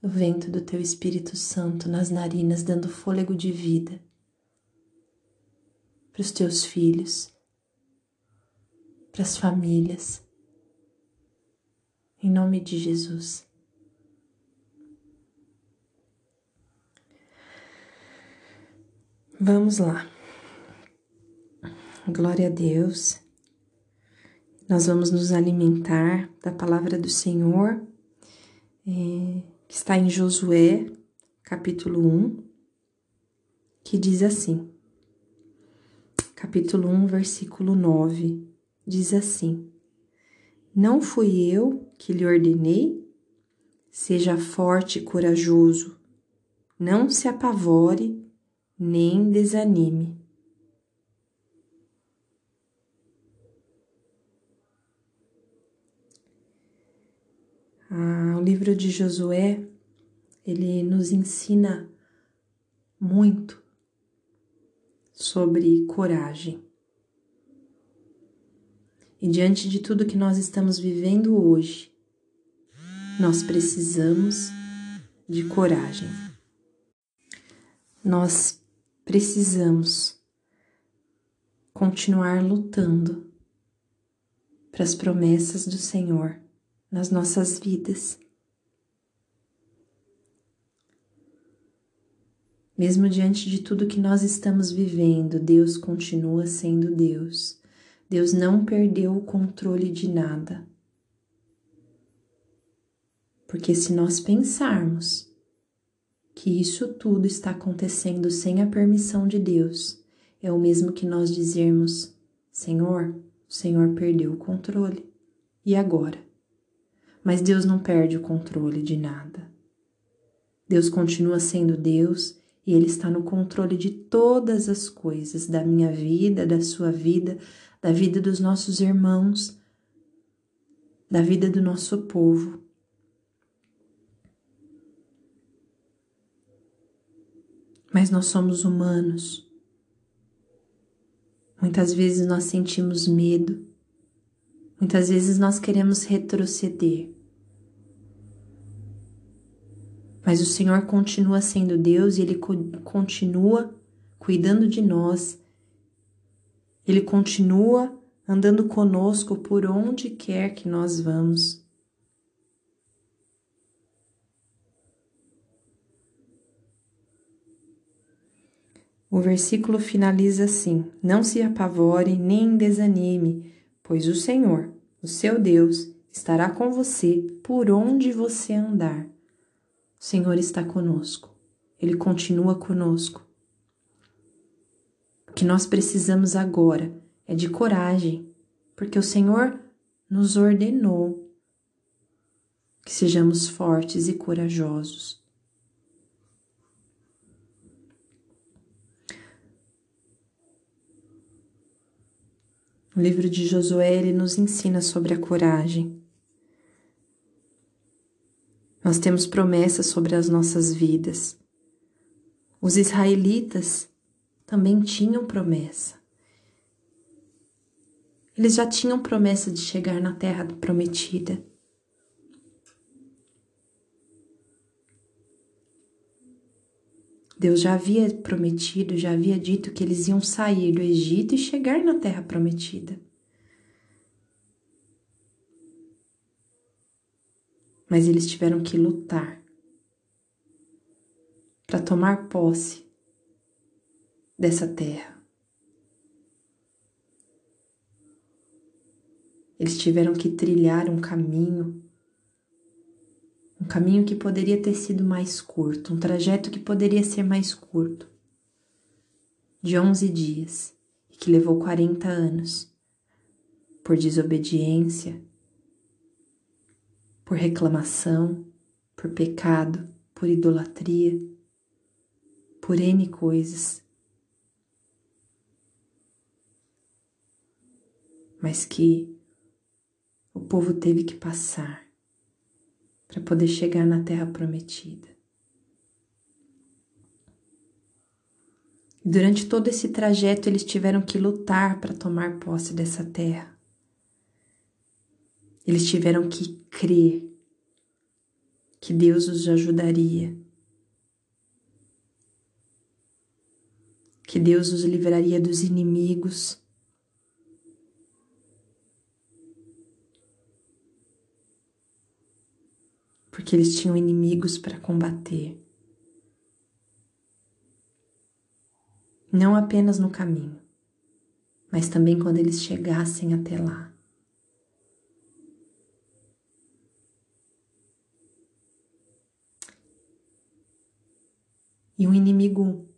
o vento do Teu Espírito Santo nas narinas, dando fôlego de vida para os Teus filhos, para as famílias, em nome de Jesus. Vamos lá. Glória a Deus. Nós vamos nos alimentar da palavra do Senhor, é, que está em Josué, capítulo 1, que diz assim. Capítulo 1, versículo 9, diz assim: Não fui eu que lhe ordenei? Seja forte e corajoso, não se apavore nem desanime. Ah, o livro de Josué, ele nos ensina muito sobre coragem. E diante de tudo que nós estamos vivendo hoje, nós precisamos de coragem. Nós precisamos continuar lutando para as promessas do Senhor nas nossas vidas. Mesmo diante de tudo que nós estamos vivendo, Deus continua sendo Deus. Deus não perdeu o controle de nada. Porque se nós pensarmos que isso tudo está acontecendo sem a permissão de Deus, é o mesmo que nós dizermos: Senhor, o Senhor perdeu o controle. E agora? Mas Deus não perde o controle de nada. Deus continua sendo Deus e Ele está no controle de todas as coisas, da minha vida, da sua vida, da vida dos nossos irmãos, da vida do nosso povo. mas nós somos humanos. Muitas vezes nós sentimos medo, muitas vezes nós queremos retroceder. Mas o Senhor continua sendo Deus e Ele continua cuidando de nós, Ele continua andando conosco por onde quer que nós vamos. O versículo finaliza assim: Não se apavore nem desanime, pois o Senhor, o seu Deus, estará com você por onde você andar. O Senhor está conosco, ele continua conosco. que nós precisamos agora é de coragem, porque o Senhor nos ordenou que sejamos fortes e corajosos. O livro de Josué ele nos ensina sobre a coragem. Nós temos promessas sobre as nossas vidas. Os israelitas também tinham promessa. Eles já tinham promessa de chegar na terra prometida. Deus já havia prometido, já havia dito que eles iam sair do Egito e chegar na terra prometida. Mas eles tiveram que lutar para tomar posse dessa terra. Eles tiveram que trilhar um caminho, um caminho que poderia ter sido mais curto, um trajeto que poderia ser mais curto, de 11 dias, e que levou 40 anos, por desobediência, por reclamação, por pecado, por idolatria por N coisas, mas que o povo teve que passar para poder chegar na terra prometida. Durante todo esse trajeto, eles tiveram que lutar para tomar posse dessa terra. Eles tiveram que crer que Deus os ajudaria que Deus os livraria dos inimigos. Porque eles tinham inimigos para combater. Não apenas no caminho, mas também quando eles chegassem até lá. E um inimigo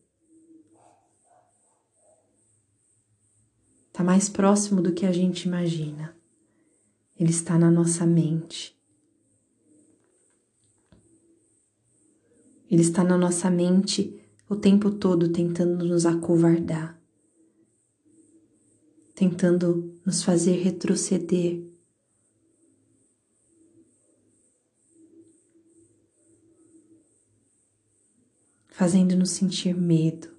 está mais próximo do que a gente imagina. Ele está na nossa mente. Ele está na nossa mente o tempo todo tentando nos acovardar, tentando nos fazer retroceder. Fazendo-nos sentir medo.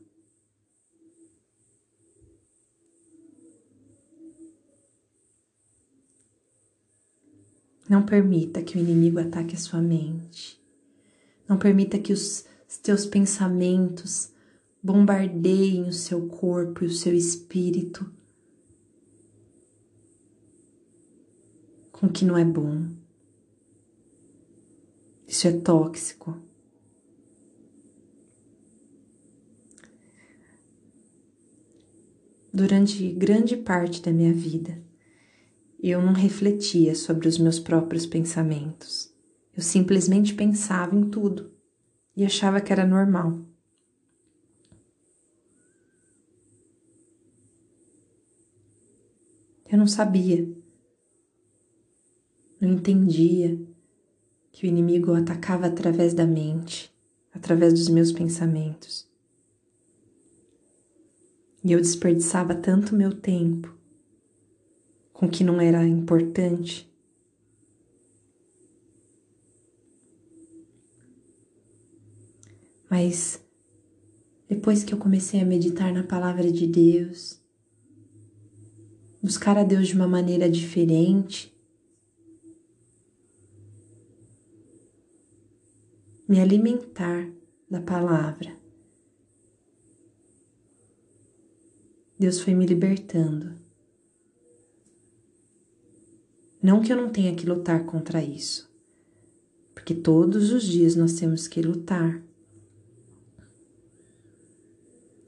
Não permita que o inimigo ataque a sua mente. Não permita que os teus pensamentos bombardeiem o seu corpo e o seu espírito com o que não é bom. Isso é tóxico. Durante grande parte da minha vida, eu não refletia sobre os meus próprios pensamentos. Eu simplesmente pensava em tudo e achava que era normal. Eu não sabia, não entendia que o inimigo atacava através da mente, através dos meus pensamentos. E eu desperdiçava tanto meu tempo com que não era importante. Mas depois que eu comecei a meditar na palavra de Deus, buscar a Deus de uma maneira diferente, me alimentar da palavra, Deus foi me libertando. Não que eu não tenha que lutar contra isso, porque todos os dias nós temos que lutar.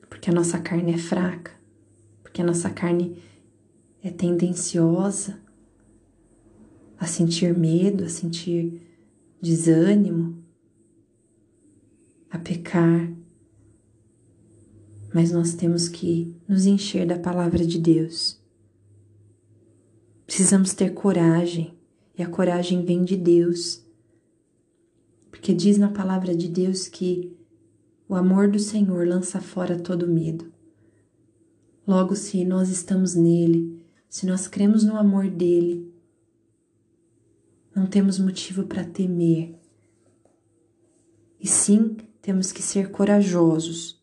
Porque a nossa carne é fraca, porque a nossa carne é tendenciosa a sentir medo, a sentir desânimo, a pecar. Mas nós temos que nos encher da palavra de Deus. Precisamos ter coragem, e a coragem vem de Deus. Porque diz na palavra de Deus que o amor do Senhor lança fora todo medo. Logo, se nós estamos nele, se nós cremos no amor dele, não temos motivo para temer. E sim, temos que ser corajosos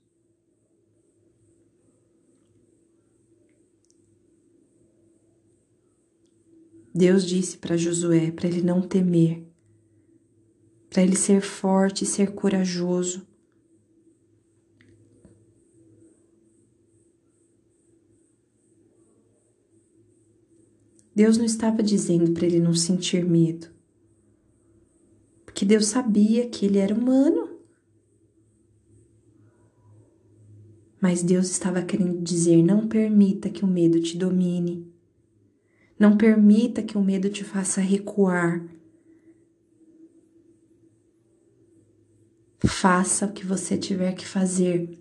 Deus disse para Josué para ele não temer, para ele ser forte e ser corajoso. Deus não estava dizendo para ele não sentir medo, porque Deus sabia que ele era humano. Mas Deus estava querendo dizer: não permita que o medo te domine. Não permita que o medo te faça recuar. Faça o que você tiver que fazer,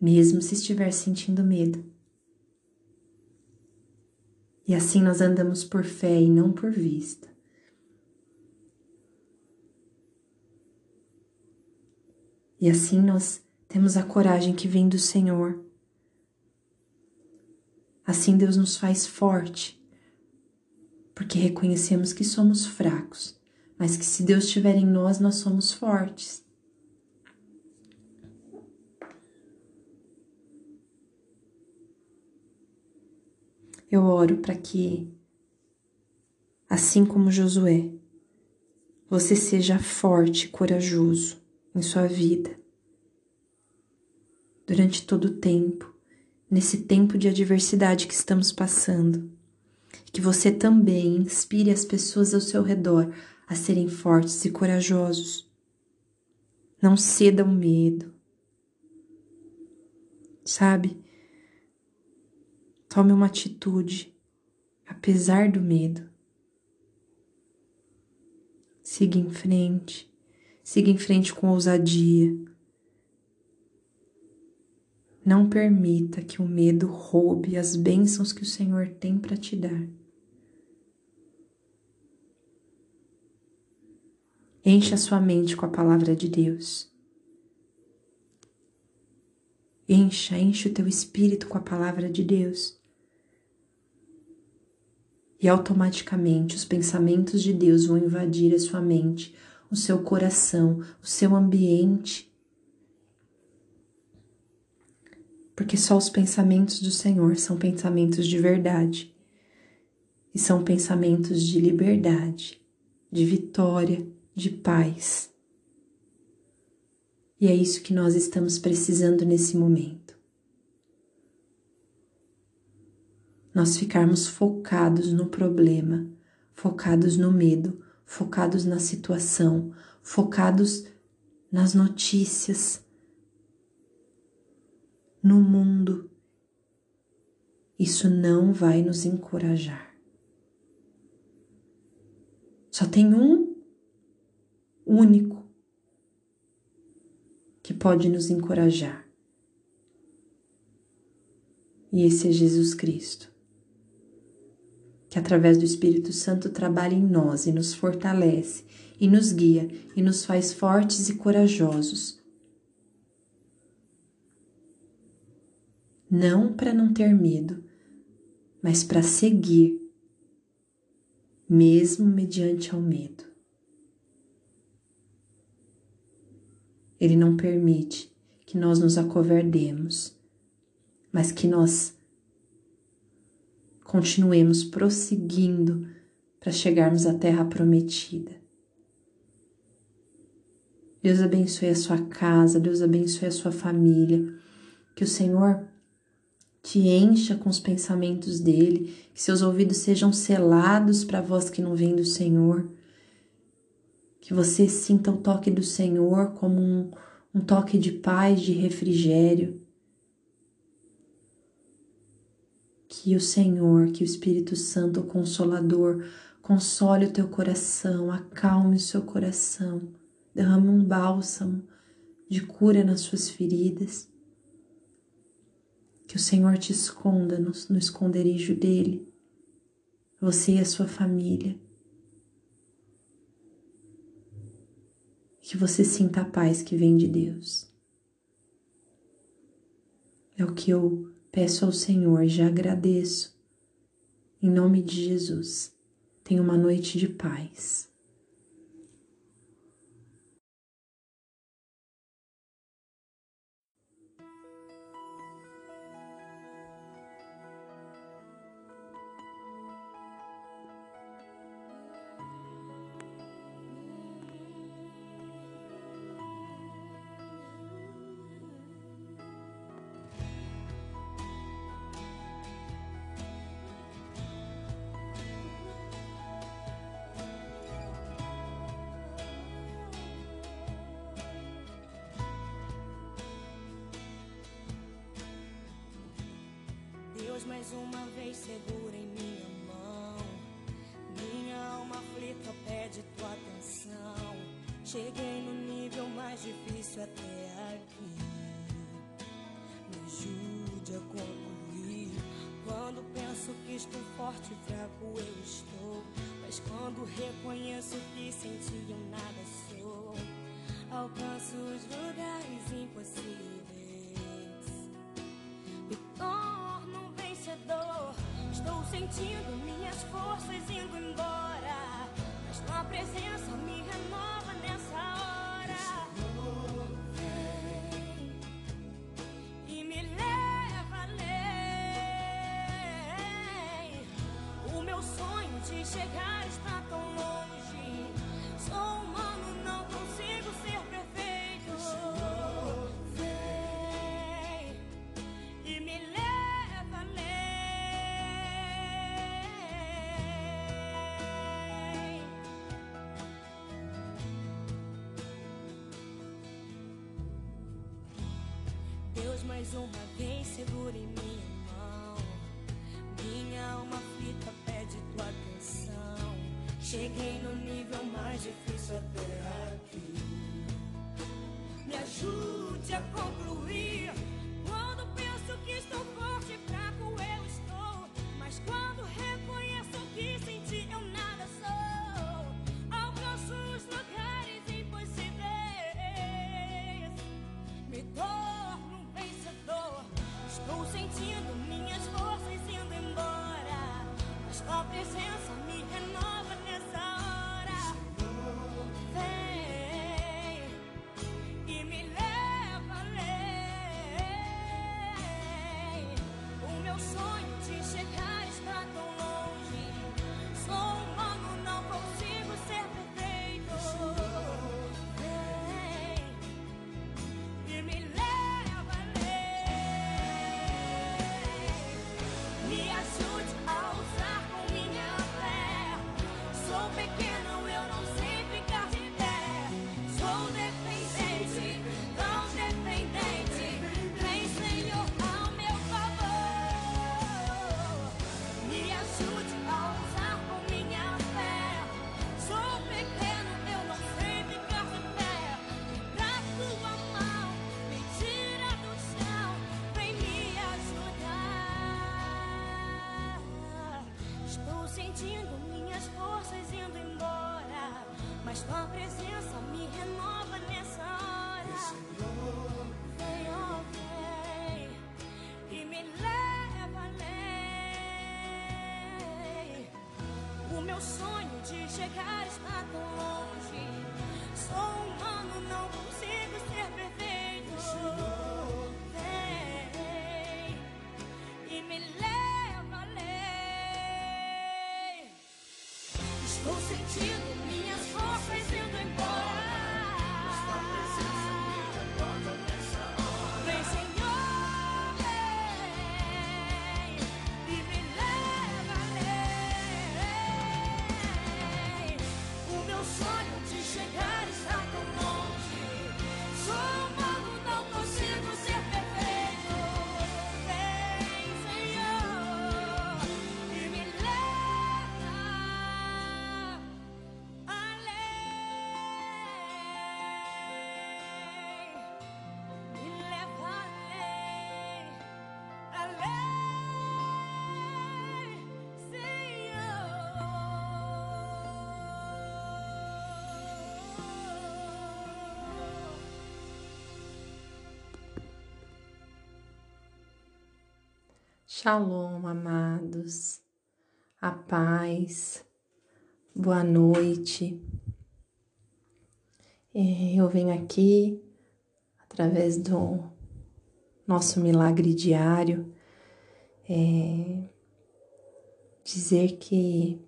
mesmo se estiver sentindo medo. E assim nós andamos por fé e não por vista. E assim nós temos a coragem que vem do Senhor. Assim Deus nos faz forte porque reconhecemos que somos fracos, mas que se Deus estiver em nós, nós somos fortes. Eu oro para que, assim como Josué, você seja forte e corajoso em sua vida durante todo o tempo, nesse tempo de adversidade que estamos passando que você também inspire as pessoas ao seu redor a serem fortes e corajosos. Não ceda ao medo. Sabe? Tome uma atitude, apesar do medo. Siga em frente, siga em frente com ousadia. Não permita que o medo roube as bênçãos que o Senhor tem para te dar. Encha sua mente com a palavra de Deus. Encha, enche o teu espírito com a palavra de Deus. E automaticamente os pensamentos de Deus vão invadir a sua mente, o seu coração, o seu ambiente. Porque só os pensamentos do Senhor são pensamentos de verdade e são pensamentos de liberdade, de vitória de paz. E é isso que nós estamos precisando nesse momento. Nós ficarmos focados no problema, focados no medo, focados na situação, focados nas notícias, no mundo. Isso não vai nos encorajar. Só tem um único que pode nos encorajar. E esse é Jesus Cristo, que através do Espírito Santo trabalha em nós e nos fortalece, e nos guia e nos faz fortes e corajosos. Não para não ter medo, mas para seguir, mesmo mediante ao medo. Ele não permite que nós nos acovardemos, mas que nós continuemos prosseguindo para chegarmos à terra prometida. Deus abençoe a sua casa, Deus abençoe a sua família, que o Senhor te encha com os pensamentos dele, que seus ouvidos sejam selados para a voz que não vem do Senhor que você sinta o toque do Senhor como um, um toque de paz, de refrigério. Que o Senhor, que o Espírito Santo, o Consolador, console o teu coração, acalme o seu coração, derrame um bálsamo de cura nas suas feridas. Que o Senhor te esconda no, no esconderijo dele, você e a sua família. Que você sinta a paz que vem de Deus. É o que eu peço ao Senhor, já agradeço. Em nome de Jesus, tenha uma noite de paz. Forte e fraco, eu estou. Mas quando reconheço que senti eu nada sou, alcanço os lugares impossíveis. Me torno vencedor. Estou sentindo minhas forças indo embora. Mas tua presença chegar está tão longe. Sou humano, não consigo ser perfeito. Vem e me leva além. Deus mais uma vez segura Cheguei no nível mais difícil até aqui. Me ajude a concluir. Meu sonho de chegar está tão longe. Sou humano, não consigo ser perfeito. Vem e me leva além. Estou sentindo Shalom, amados, a paz, boa noite. É, eu venho aqui através do nosso milagre diário é, dizer que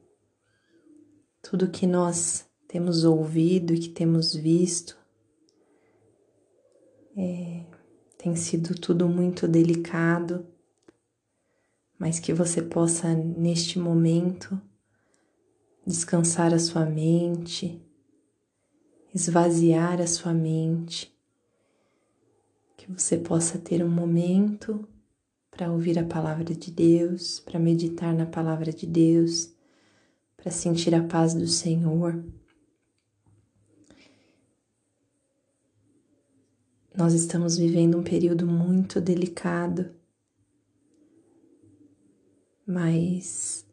tudo que nós temos ouvido e que temos visto é, tem sido tudo muito delicado mas que você possa, neste momento, descansar a sua mente, esvaziar a sua mente, que você possa ter um momento para ouvir a palavra de Deus, para meditar na palavra de Deus, para sentir a paz do Senhor. Nós estamos vivendo um período muito delicado mas,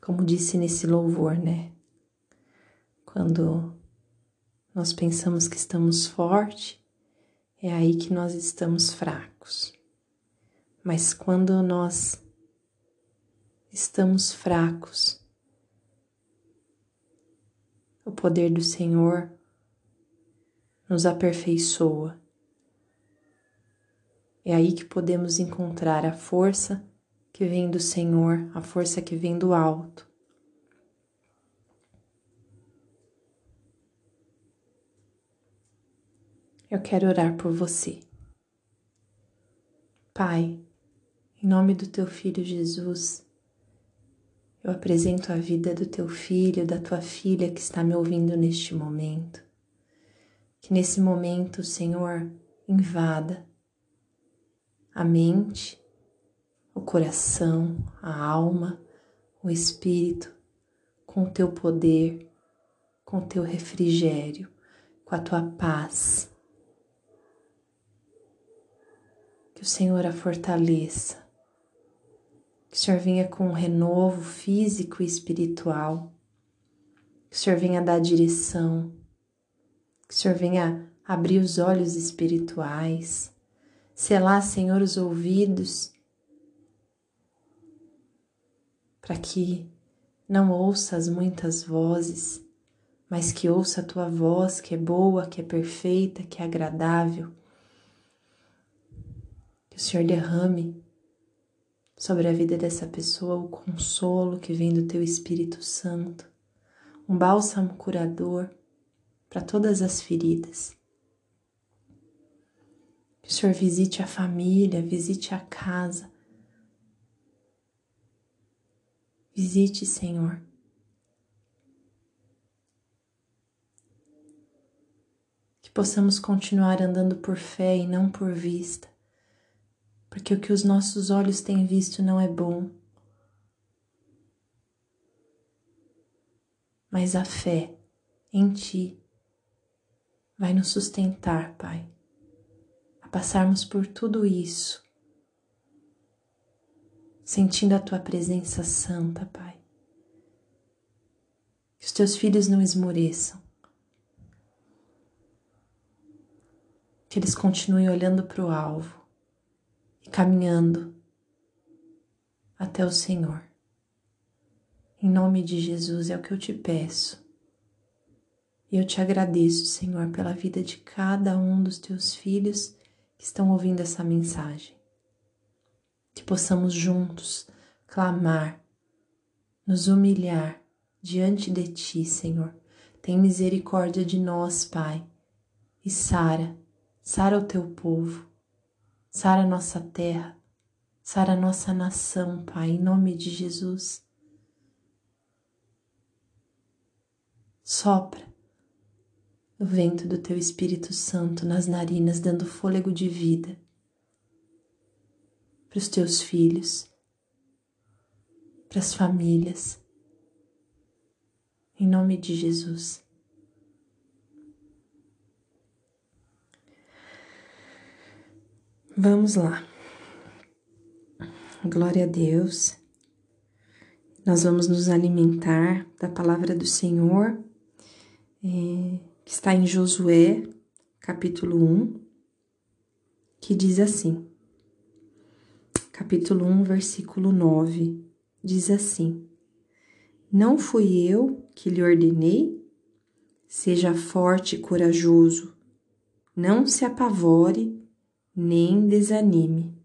como disse nesse louvor, né? Quando nós pensamos que estamos fortes, é aí que nós estamos fracos. Mas quando nós estamos fracos, o poder do Senhor nos aperfeiçoa. É aí que podemos encontrar a força que vem do Senhor, a força que vem do alto. Eu quero orar por você. Pai, em nome do teu filho Jesus, eu apresento a vida do teu filho, da tua filha que está me ouvindo neste momento. Que nesse momento, Senhor, invada a mente, o coração, a alma, o espírito, com o teu poder, com o teu refrigério, com a tua paz. Que o Senhor a fortaleça, que o Senhor venha com um renovo físico e espiritual, que o Senhor venha dar direção, que o Senhor venha abrir os olhos espirituais, selar, Senhor, os ouvidos para que não ouças muitas vozes, mas que ouça a tua voz que é boa, que é perfeita, que é agradável. Que o Senhor derrame sobre a vida dessa pessoa o consolo que vem do teu Espírito Santo, um bálsamo curador para todas as feridas. Que o Senhor visite a família, visite a casa, Visite, Senhor. Que possamos continuar andando por fé e não por vista, porque o que os nossos olhos têm visto não é bom. Mas a fé em Ti vai nos sustentar, Pai, a passarmos por tudo isso sentindo a tua presença santa, Pai. Que os teus filhos não esmoreçam. Que eles continuem olhando para o alvo e caminhando até o Senhor. Em nome de Jesus é o que eu te peço. E eu te agradeço, Senhor, pela vida de cada um dos teus filhos que estão ouvindo essa mensagem que possamos juntos clamar, nos humilhar diante de Ti, Senhor. Tem misericórdia de nós, Pai, e sara, sara o Teu povo, sara nossa terra, sara nossa nação, Pai, em nome de Jesus. Sopra o vento do Teu Espírito Santo nas narinas, dando fôlego de vida para os teus filhos, para as famílias. Em nome de Jesus. Vamos lá. Glória a Deus. Nós vamos nos alimentar da palavra do Senhor, é, que está em Josué, capítulo 1, que diz assim: capítulo 1, versículo 9, diz assim: Não fui eu que lhe ordenei? Seja forte e corajoso, não se apavore nem desanime.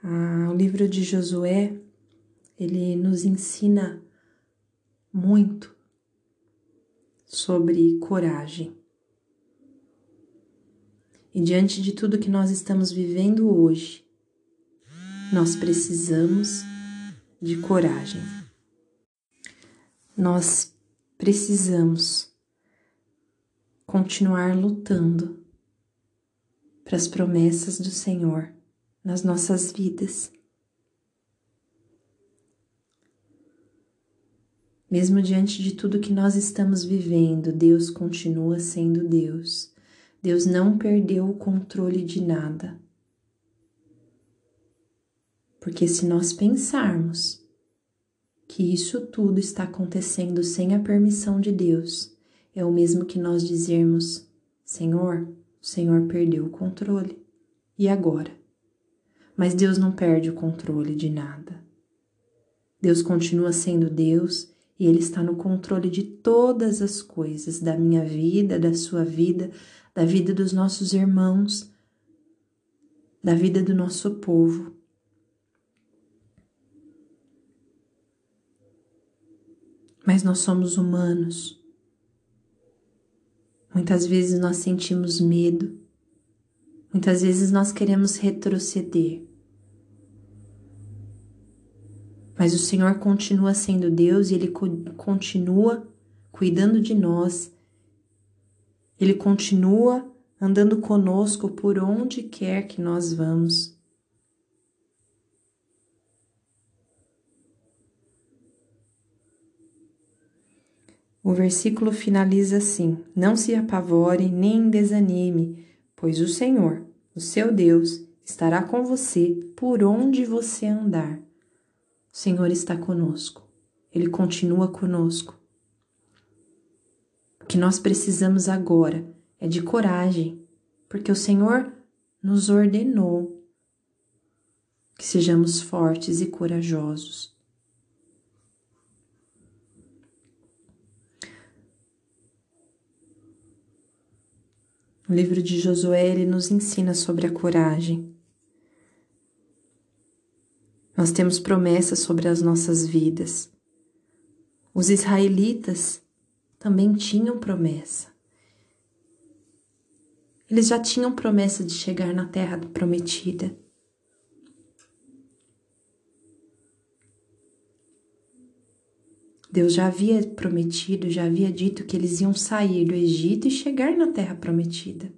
Ah, o livro de Josué, ele nos ensina muito sobre coragem. E diante de tudo que nós estamos vivendo hoje, nós precisamos de coragem. Nós precisamos continuar lutando para as promessas do Senhor nas nossas vidas. Mesmo diante de tudo que nós estamos vivendo, Deus continua sendo Deus. Deus não perdeu o controle de nada. Porque se nós pensarmos que isso tudo está acontecendo sem a permissão de Deus, é o mesmo que nós dizermos: Senhor, o Senhor perdeu o controle. E agora? Mas Deus não perde o controle de nada. Deus continua sendo Deus e Ele está no controle de todas as coisas, da minha vida, da sua vida, da vida dos nossos irmãos, da vida do nosso povo. Mas nós somos humanos. Muitas vezes nós sentimos medo, Muitas vezes nós queremos retroceder. Mas o Senhor continua sendo Deus e Ele continua cuidando de nós. Ele continua andando conosco por onde quer que nós vamos. O versículo finaliza assim: Não se apavore nem desanime, pois o Senhor, o seu Deus, estará com você por onde você andar. O Senhor está conosco, Ele continua conosco. O que nós precisamos agora é de coragem, porque o Senhor nos ordenou que sejamos fortes e corajosos. O livro de Josué ele nos ensina sobre a coragem. Nós temos promessas sobre as nossas vidas. Os israelitas também tinham promessa. Eles já tinham promessa de chegar na terra prometida. Deus já havia prometido, já havia dito que eles iam sair do Egito e chegar na terra prometida.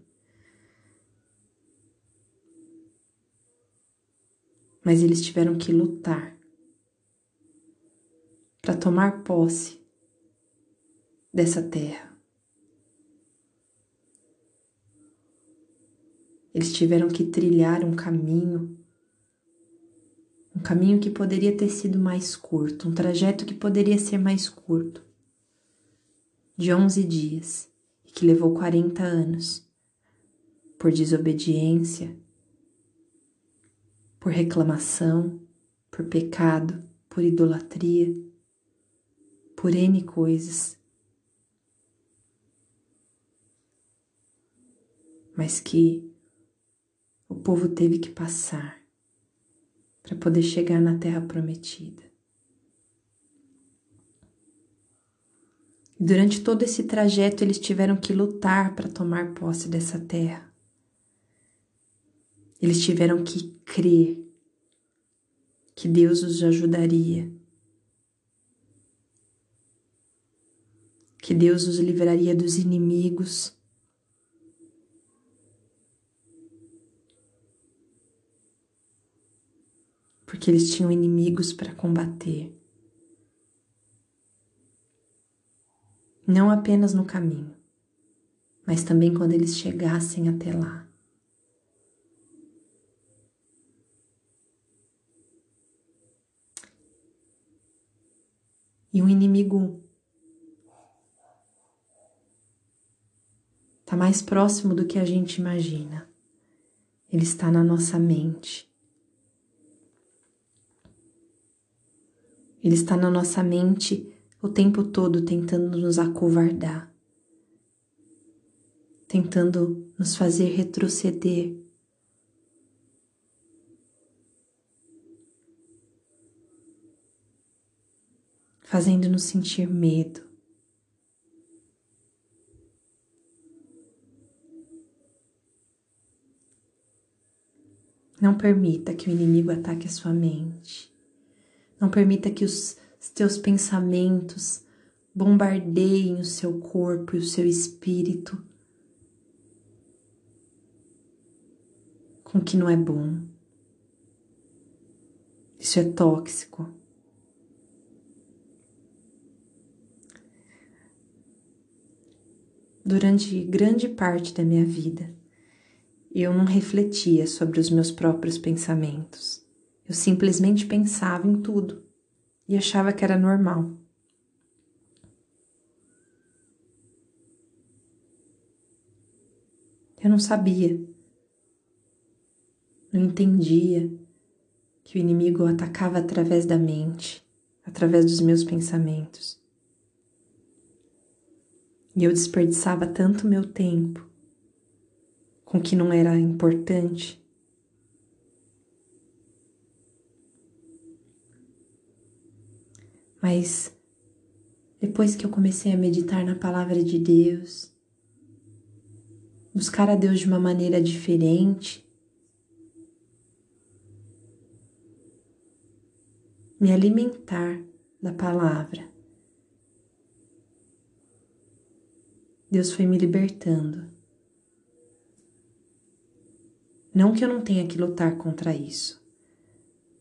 Mas eles tiveram que lutar para tomar posse dessa terra. Eles tiveram que trilhar um caminho um caminho que poderia ter sido mais curto, um trajeto que poderia ser mais curto, de 11 dias e que levou 40 anos, por desobediência, por reclamação, por pecado, por idolatria, por N coisas. Mas que o povo teve que passar para poder chegar na terra prometida. Durante todo esse trajeto, eles tiveram que lutar para tomar posse dessa terra. Eles tiveram que crer que Deus os ajudaria, que Deus os livraria dos inimigos porque eles tinham inimigos para combater. Não apenas no caminho, mas também quando eles chegassem até lá. E um inimigo está mais próximo do que a gente imagina. Ele está na nossa mente. Ele está na nossa mente o tempo todo tentando nos acovardar, tentando nos fazer retroceder. Fazendo-nos sentir medo. Não permita que o inimigo ataque a sua mente. Não permita que os teus pensamentos bombardeiem o seu corpo e o seu espírito com o que não é bom. Isso é tóxico. Durante grande parte da minha vida, eu não refletia sobre os meus próprios pensamentos. Eu simplesmente pensava em tudo e achava que era normal. Eu não sabia, não entendia que o inimigo atacava através da mente, através dos meus pensamentos. E eu desperdiçava tanto meu tempo com o que não era importante. Mas depois que eu comecei a meditar na palavra de Deus, buscar a Deus de uma maneira diferente, me alimentar da palavra, Deus foi me libertando. Não que eu não tenha que lutar contra isso,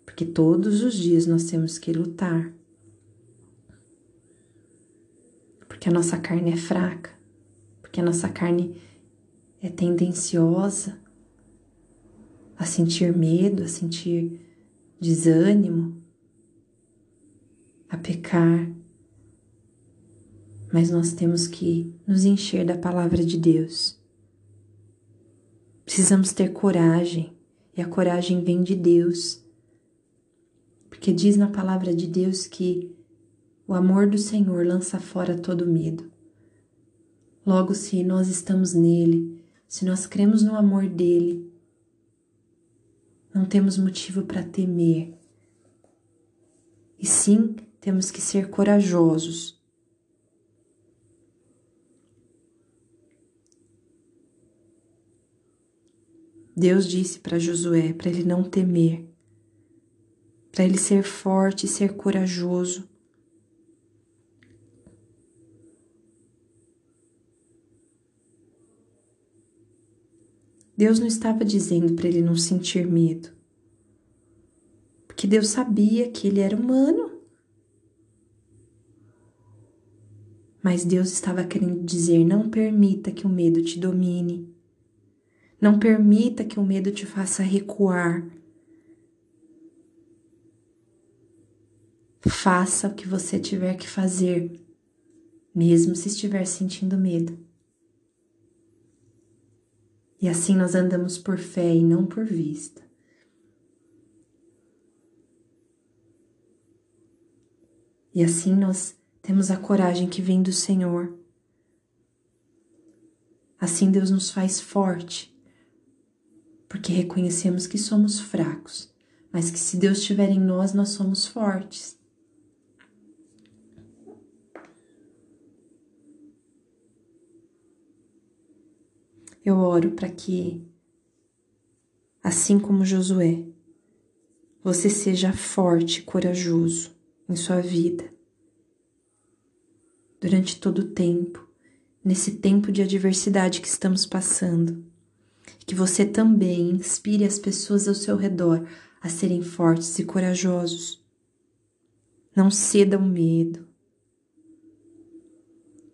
porque todos os dias nós temos que lutar. Porque a nossa carne é fraca, porque a nossa carne é tendenciosa a sentir medo, a sentir desânimo, a pecar. Mas nós temos que nos encher da palavra de Deus Precisamos ter coragem, e a coragem vem de Deus. Porque diz na palavra de Deus que o amor do Senhor lança fora todo medo. Logo, se nós estamos nele, se nós cremos no amor dele, não temos motivo para temer. E sim, temos que ser corajosos Deus disse para Josué para ele não temer, para ele ser forte e ser corajoso. Deus não estava dizendo para ele não sentir medo, porque Deus sabia que ele era humano. Mas Deus estava querendo dizer: não permita que o medo te domine. Não permita que o medo te faça recuar. Faça o que você tiver que fazer, mesmo se estiver sentindo medo. E assim nós andamos por fé e não por vista. E assim nós temos a coragem que vem do Senhor. Assim Deus nos faz forte porque reconhecemos que somos fracos, mas que se Deus estiver em nós, nós somos fortes. Eu oro para que, assim como Josué, você seja forte e corajoso em sua vida durante todo o tempo, nesse tempo de adversidade que estamos passando que você também inspire as pessoas ao seu redor a serem fortes e corajosos. Não ceda ao medo.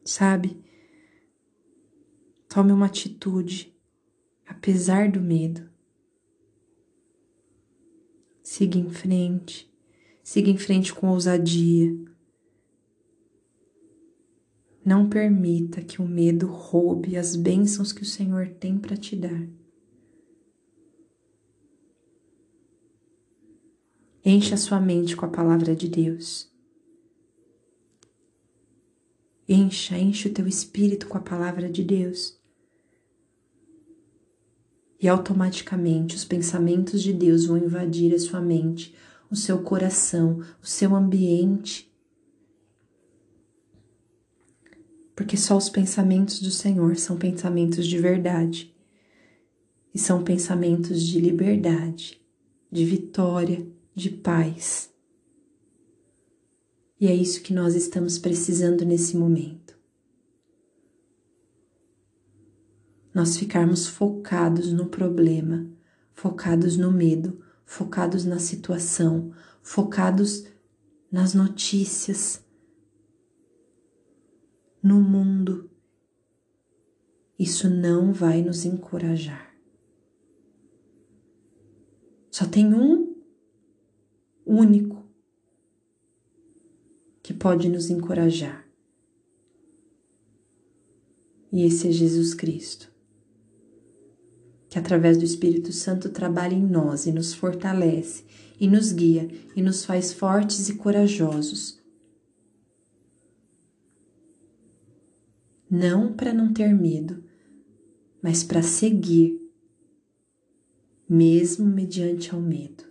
Sabe? Tome uma atitude, apesar do medo. Siga em frente, siga em frente com ousadia. Não permita que o medo roube as bênçãos que o Senhor tem para te dar. Encha sua mente com a palavra de Deus. Encha, enche o teu espírito com a palavra de Deus. E automaticamente os pensamentos de Deus vão invadir a sua mente, o seu coração, o seu ambiente. Porque só os pensamentos do Senhor são pensamentos de verdade e são pensamentos de liberdade, de vitória, de paz. E é isso que nós estamos precisando nesse momento. Nós ficarmos focados no problema, focados no medo, focados na situação, focados nas notícias, no mundo. Isso não vai nos encorajar. Só tem um único que pode nos encorajar. E esse é Jesus Cristo, que através do Espírito Santo trabalha em nós e nos fortalece, e nos guia e nos faz fortes e corajosos. Não para não ter medo, mas para seguir, mesmo mediante ao medo.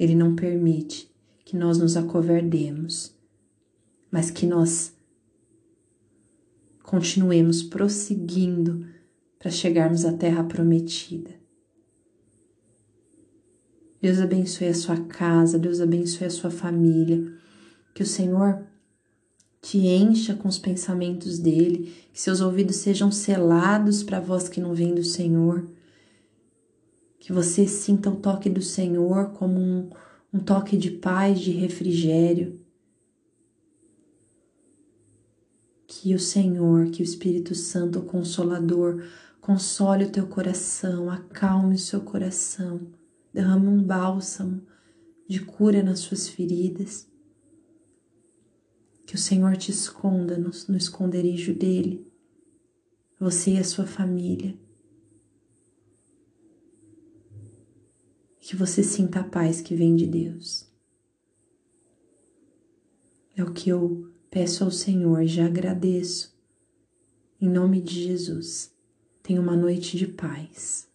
Ele não permite que nós nos acovardemos, mas que nós continuemos prosseguindo para chegarmos à terra prometida. Deus abençoe a sua casa, Deus abençoe a sua família, que o Senhor te encha com os pensamentos dele, que seus ouvidos sejam selados para a voz que não vem do Senhor que você sinta o toque do Senhor como um, um toque de paz, de refrigério. Que o Senhor, que o Espírito Santo, o Consolador, console o teu coração, acalme o seu coração, derrame um bálsamo de cura nas suas feridas. Que o Senhor te esconda no, no esconderijo dele, você e a sua família. Que você sinta a paz que vem de Deus. É o que eu peço ao Senhor, já agradeço. Em nome de Jesus, tenha uma noite de paz.